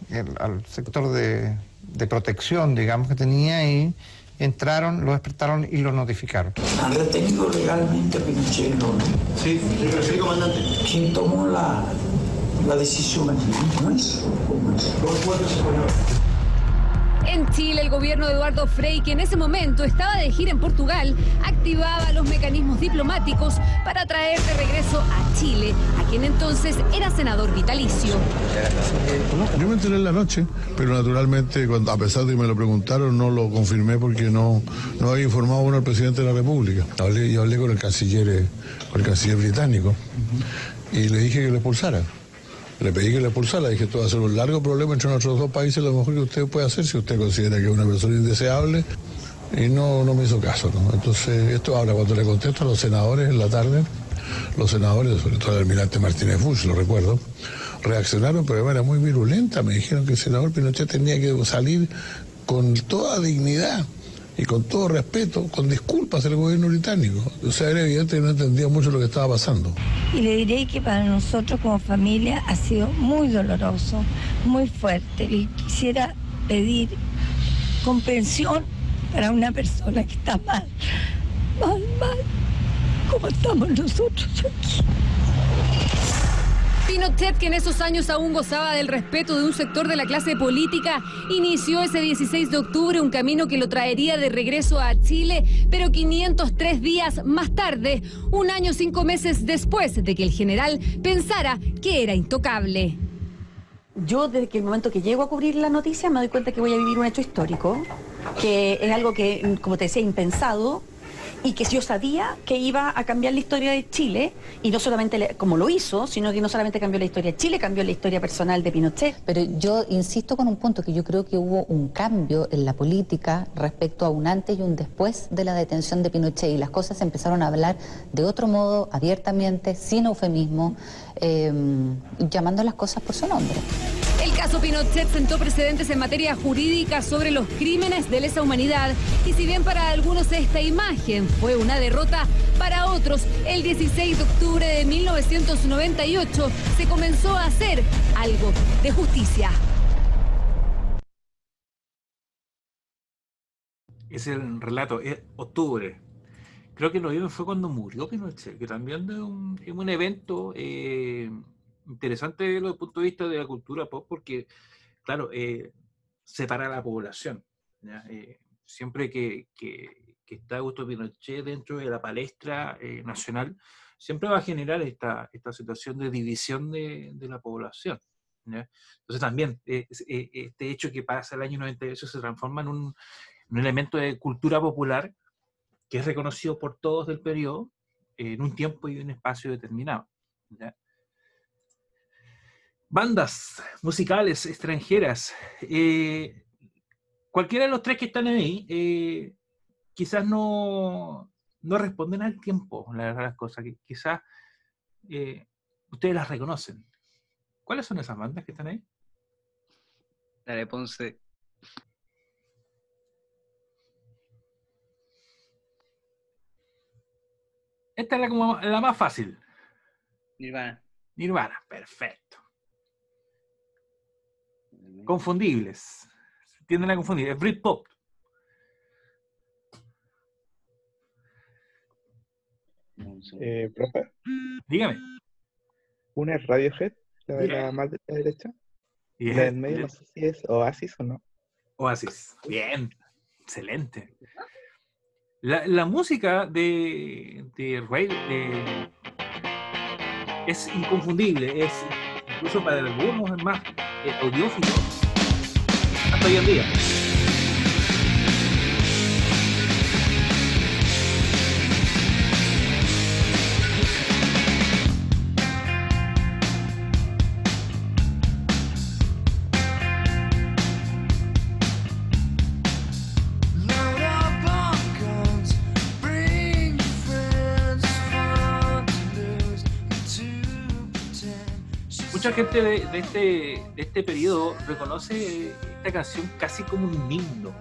el- al sector de, de protección, digamos, que tenía y entraron, lo despertaron y lo notificaron. ¿Han retenido legalmente a Pinochet? ¿no? Sí, sí, comandante. ¿Quién tomó la, la decisión aquí? ¿No es? En Chile, el gobierno de Eduardo Frei, que en ese momento estaba de gira en Portugal, activaba los mecanismos diplomáticos para traer de regreso a Chile, a quien entonces era senador vitalicio. Yo me enteré en la noche, pero naturalmente, cuando, a pesar de que me lo preguntaron, no lo confirmé porque no, no había informado uno al presidente de la República. Hablé, yo hablé con el canciller, eh, con el canciller británico y le dije que lo expulsara. Le pedí que lo expulsara, dije, esto va a ser un largo problema entre nuestros dos países, lo mejor que usted puede hacer si usted considera que es una persona indeseable. Y no, no me hizo caso. Entonces, esto ahora, cuando le contesto a los senadores en la tarde, los senadores, sobre todo el almirante Martínez Bush, lo recuerdo, reaccionaron, pero de manera muy virulenta. Me dijeron que el senador Pinochet tenía que salir con toda dignidad y con todo respeto, con disculpas al gobierno británico. O sea, era evidente que no entendía mucho lo que estaba pasando. Y le diré que para nosotros como familia ha sido muy doloroso, muy fuerte. Y quisiera pedir comprensión para una persona que está mal, mal, mal, como estamos nosotros aquí. Pinochet, que en esos años aún gozaba del respeto de un sector de la clase política, inició ese 16 de octubre un camino que lo traería de regreso a Chile, pero 503 días más tarde, un año cinco meses después de que el general pensara que era intocable. Yo desde el momento que llego a cubrir la noticia me doy cuenta que voy a vivir un hecho histórico, que es algo que, como te decía, impensado, y que yo sabía que iba a cambiar la historia de Chile, y no solamente como lo hizo, sino que no solamente cambió la historia de Chile, cambió la historia personal de Pinochet. Pero yo insisto con un punto que yo creo que hubo un cambio en la política respecto a un antes y un después de la detención de Pinochet y las cosas se empezaron a hablar de otro modo, abiertamente, sin eufemismo, eh, llamando las cosas por su nombre. Caso Pinochet sentó precedentes en materia jurídica sobre los crímenes de lesa humanidad y si bien para algunos esta imagen fue una derrota, para otros el 16 de octubre de 1998 se comenzó a hacer algo de justicia. Es el relato, es octubre. Creo que noviembre fue cuando murió Pinochet, que también es un, es un evento eh, interesante desde el punto de vista de la cultura pop, porque, claro, eh, separa a la población. ¿ya? Eh, siempre que, que- que está Augusto Pinochet dentro de la palestra eh, nacional, siempre va a generar esta, esta situación de división de, de la población. ¿ya? Entonces también eh, eh, este hecho que pasa el año 98 se transforma en un, un elemento de cultura popular que es reconocido por todos del periodo en un tiempo y un espacio determinado. ¿ya? Bandas musicales extranjeras. eh, cualquiera de los tres que están ahí, eh, quizás no, no responden al tiempo, la verdad las cosas, que quizás eh, ustedes las reconocen. ¿Cuáles son esas bandas que están ahí? Dale, Ponce. Esta es la, como la más fácil. Nirvana. Nirvana, perfecto. Confundibles. Tienden a confundir. Es Britpop. Eh, profe, Dígame. una es Radiohead, la de la más de la derecha. Bien, La del medio no sé si es Oasis o no. Oasis. Bien. Excelente. La, la música de, de, Ray- de- es inconfundible, es incluso para algunos es más eh, audiófilo hasta hoy en día. Gente de, este, de este periodo reconoce esta canción casi como un himno.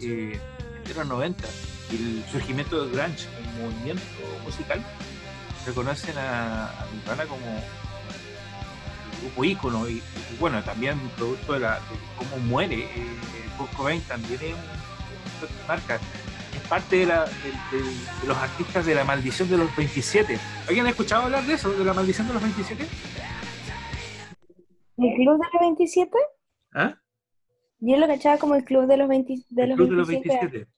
Eh, los 90 y el surgimiento del grunge como movimiento musical reconocen a, a Nirvana como grupo ícono y, bueno también producto de, la, de cómo muere eh, Cobain también es un, marca es parte de, la, de, de los artistas de la maldición de los 27 ¿alguien ha escuchado hablar de eso? de la maldición de los 27? ¿El club de los 27? ¿Ah? Yo lo cachaba como el club de los, 20, de El los Club de los 27. 27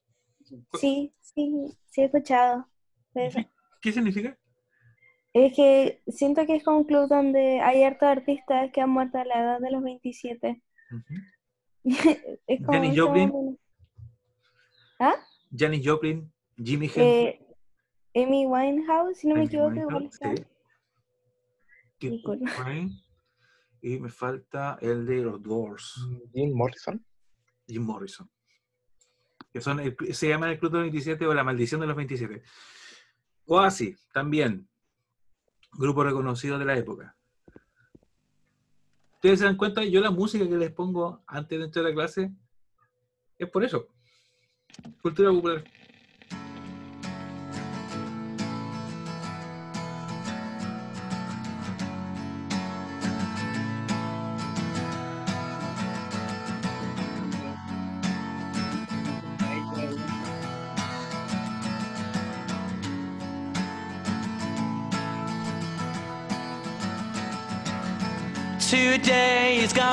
Sí, sí, sí he escuchado. ¿qué significa? Es que siento que es como un club donde hay hartos artistas que han muerto a la edad de los 27. es como Janis Joplin. momento. ¿Ah? Janis Joplin Jimi Hendrix Eh, Amy Winehouse, si no me Amy equivoco, igual está. sí. Cobain, y me falta el de los Doors. Jim Morrison. Jim Morrison. Que son el- se llama el Club de los 27 o la Maldición de los 27. Oasis, también. Grupo reconocido de la época. Ustedes se dan cuenta, yo la música que les pongo antes de entrar a la clase es por eso. Cultura popular.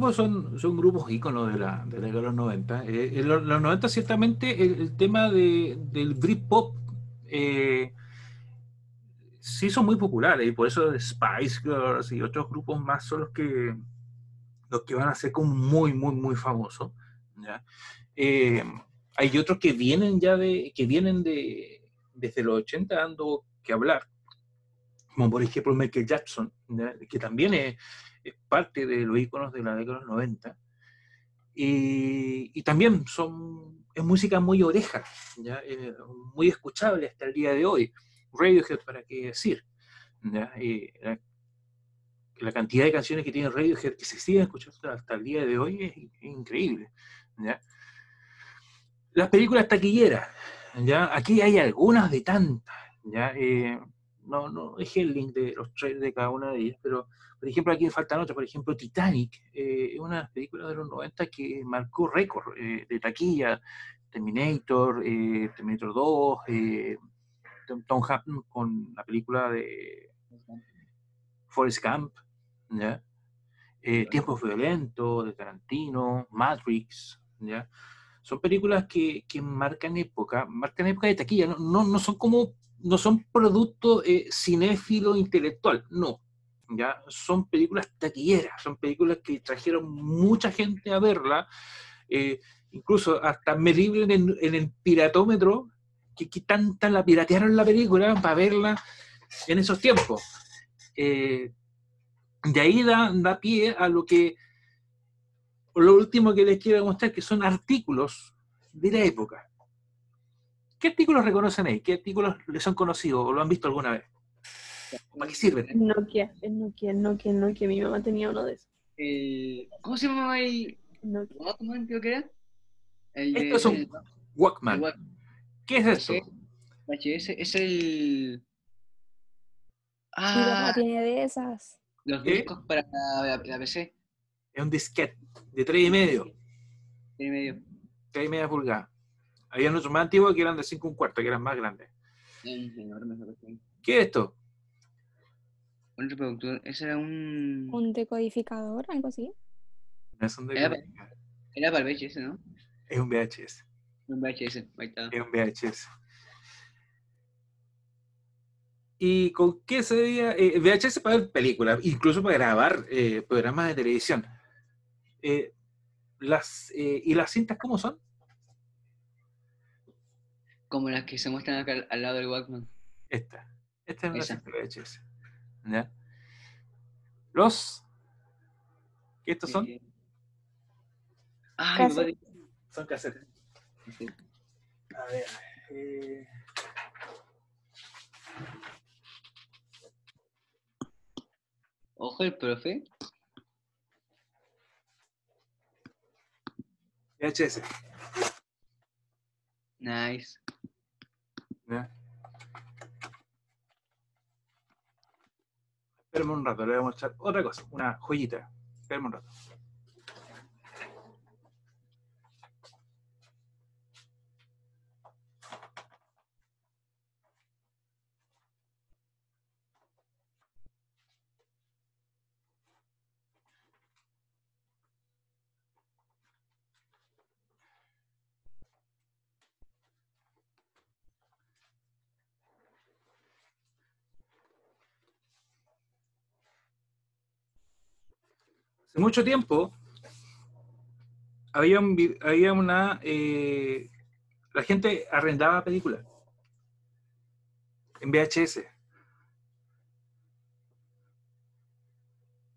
Grupos son, son grupos íconos de la, de de los 90. Eh, en los, los 90 ciertamente el, el tema de, del Britpop eh, se hizo muy popular y por eso Spice Girls y otros grupos más son los que, los que van a ser como muy, muy, muy famosos. ¿ya? Eh, hay otros que vienen ya de, que vienen de, desde los 80 dando que hablar, como por ejemplo Michael Jackson, ¿ya? que también es, es parte de los iconos de la década de los 90. Y, también son, es música muy oreja, ¿ya? Eh, muy escuchable hasta el día de hoy. Radiohead, para qué decir. Eh, la, cantidad de canciones que tiene Radiohead que se siguen escuchando hasta el día de hoy es, es increíble. Las películas taquilleras, ¿ya? aquí hay algunas de tantas. ¿ya? Eh, no, no dejé el link de los trailers de cada una de ellas, pero por ejemplo aquí faltan otras, por ejemplo Titanic, eh, es una de las películas de los 90 que marcó récord eh, de taquilla, Terminator, eh, Terminator 2, eh, Tom, Hanks con la película de Forrest Gump, ¿ya? Eh, Tiempos Violentos de Tarantino, Matrix, ¿ya? Son películas que, que marcan época, marcan época de taquilla, no, no, no son como, no son producto eh, cinéfilo intelectual, no, ¿ya? Son películas taquilleras, son películas que trajeron mucha gente a verla, eh, incluso hasta medible en el, piratómetro, que, que tanta la piratearon la película para verla en esos tiempos. Eh, de ahí da, da pie a lo que, lo último que les quiero mostrar, que son artículos de la época. ¿Qué artículos reconocen ahí? ¿Qué artículos les han conocido o lo han visto alguna vez? ¿Para qué sirven? El Nokia, el Nokia, el Nokia, el Nokia. Mi mamá tenía uno de esos. El, ¿Cómo se llamaba el Walkman, creo que era? El Esto es un Walkman. ¿Qué es? VHS es el... Mi mamá Ah, tiene de esas. los ¿Qué? discos para la, la PC. Es un disquete de 3 y medio. Tres y medio. 3 y media pulgadas. Había otros más antiguos que eran de 5 un cuarto, que eran más grandes. Enorme. ¿Qué es esto? Un reproductor. Ese era un... Un decodificador, algo así. No es un Era, decodificador, era para el VHS, ¿no? es un VHS. Un VHS, ahí está. Es un VHS. ¿Y con qué se veía? Eh, VHS para ver películas, incluso para grabar eh, programas de televisión. Eh, las, eh, ¿Y las cintas cómo son? Como las que se muestran acá al, al lado del Walkman. Esta. Esta es una cinta VHS. ¿Ya? Los. ¿Qué estos son? Eh, Cassette. Son cassettes. sí. A ver. eh, Ojo el profe. VHS. Nice. ¿ya? Espérame un rato, le voy a mostrar otra cosa, una joyita. Espérame un rato. Hace mucho tiempo había, un había una... eh, la gente arrendaba películas en VHS.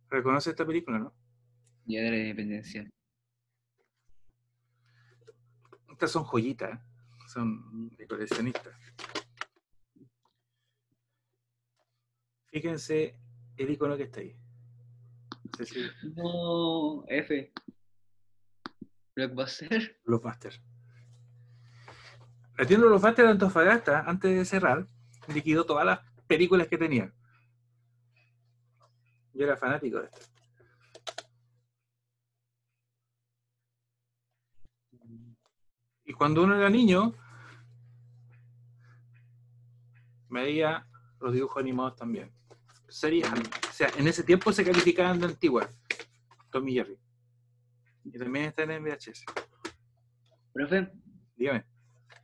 ¿Reconoce esta película, no? Día de la Independencia. Estas son joyitas, ¿eh? son de coleccionistas. Fíjense el icono que está ahí. No sé si No, F. Blockbuster. Blockbuster. La tienda Blockbuster de Antofagasta, antes de cerrar, liquidó todas las películas que tenía. Yo era fanático de esto. Y cuando uno era niño, veía los dibujos animados también. Sería, o sea, en ese tiempo se calificaban de antiguas. Tom y Jerry. Y también están en VHS. Profe, Dígame.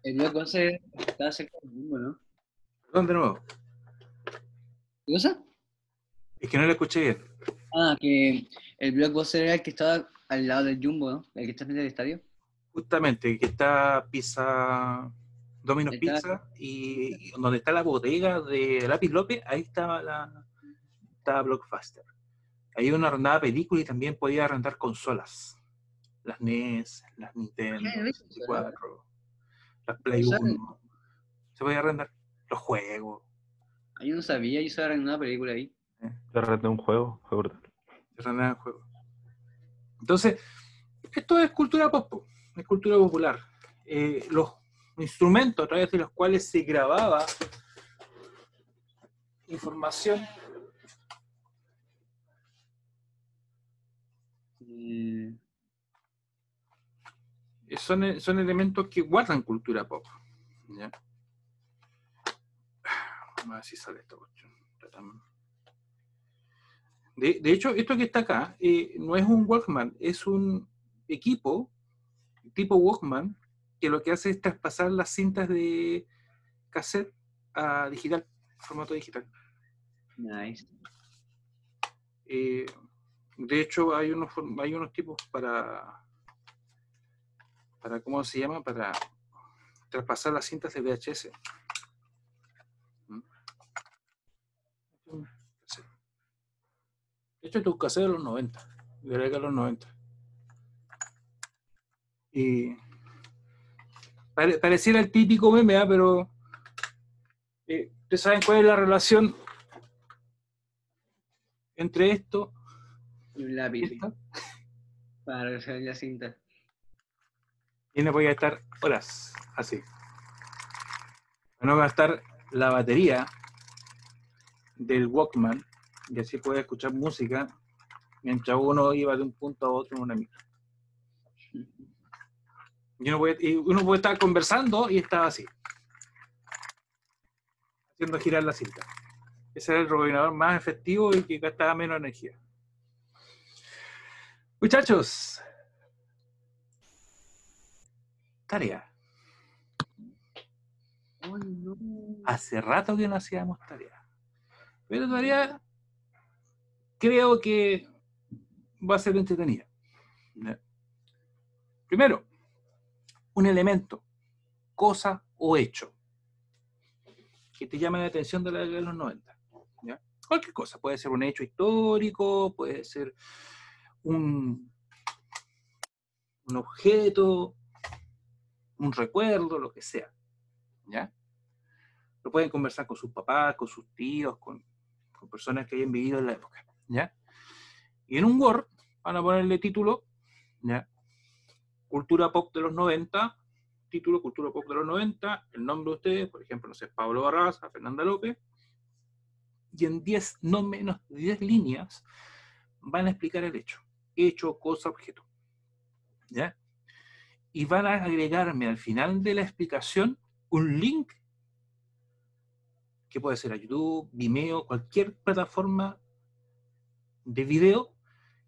el Blockbuster estaba cerca del mundo, ¿no? Perdón de nuevo. ¿Qué cosa? Es que no lo escuché bien. Ah, que el Blockbuster era el que estaba al lado del Jumbo, ¿no? El que está frente al estadio. Justamente, que está Pizza, Domino's Está- Pizza, y, y donde está la bodega de Lápiz López, ahí estaba la estaba Blockbuster. Ahí uno arrendaba películas y también podía arrendar consolas. Las NES, las Nintendo, ¿no? 64, las Play O sea, 1. Se podía arrendar los juegos. Ah, Yo no sabía, yo sabía una película ahí. Yo renté un juego, fue brutal. se arrendaban juegos. Entonces, esto es cultura pop, po, es cultura popular. Eh, los instrumentos a través de los cuales se grababa información Eh, eh, son, son elementos que guardan cultura pop. ¿ya? A ver si sale esta cuestión. De, de hecho, esto que está acá eh, no es un Walkman, es un equipo tipo Walkman que lo que hace es traspasar las cintas de cassette a digital, formato digital. Nice. Eh, de hecho, hay unos, hay unos tipos para, para, ¿cómo se llama? Para traspasar las cintas de VHS. De hecho, tu cassette de los 90, de la de los 90. Y pare- pareciera el típico meme, ¿ah? pero eh, ¿ustedes saben cuál es la relación entre esto Y un lápiz. Para hacer la cinta. y no voy a estar horas así? Para no gastar la batería del Walkman y así puede escuchar música mientras uno iba de un punto a otro en una micro. Y uno puede, y uno puede estar conversando y estaba así, haciendo girar la cinta. Ese era el rebobinador más efectivo y que gastaba menos energía. Muchachos, tarea. Hace rato que no hacíamos tarea. Pero tarea creo que va a ser entretenida. Primero, un elemento, cosa o hecho que te llame la atención de, la, de los 90. ¿ya? Cualquier cosa, puede ser un hecho histórico, puede ser un, un objeto, un recuerdo, lo que sea. ¿ya? Lo pueden conversar con sus papás, con sus tíos, con, con personas que hayan vivido en la época. ¿ya? Y en un Word van a ponerle título, ¿ya? Cultura Pop de los 90, título Cultura Pop de los 90, el nombre de ustedes, por ejemplo, no sé, Pablo Barraza, Fernanda López, y en 10, no menos de 10 líneas, van a explicar el hecho. Hecho, cosa, objeto. ¿Ya? Y van a agregarme al final de la explicación un link que puede ser a YouTube, Vimeo, cualquier plataforma de video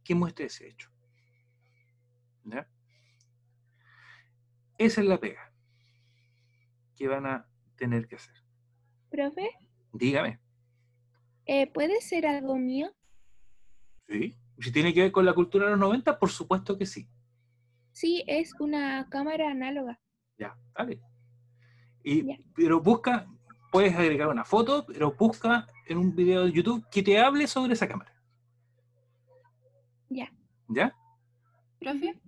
que muestre ese hecho. ¿Ya? Esa es la pega que van a tener que hacer. Profe, Dígame. eh, ¿puede ser algo mío? ¿Sí? Si tiene que ver con la cultura de los 90, por supuesto que sí. Sí, es una cámara análoga. Ya, dale. Y, pero busca, puedes agregar una foto, pero busca en un video de YouTube que te hable sobre esa cámara. Ya. ¿Ya? Profe,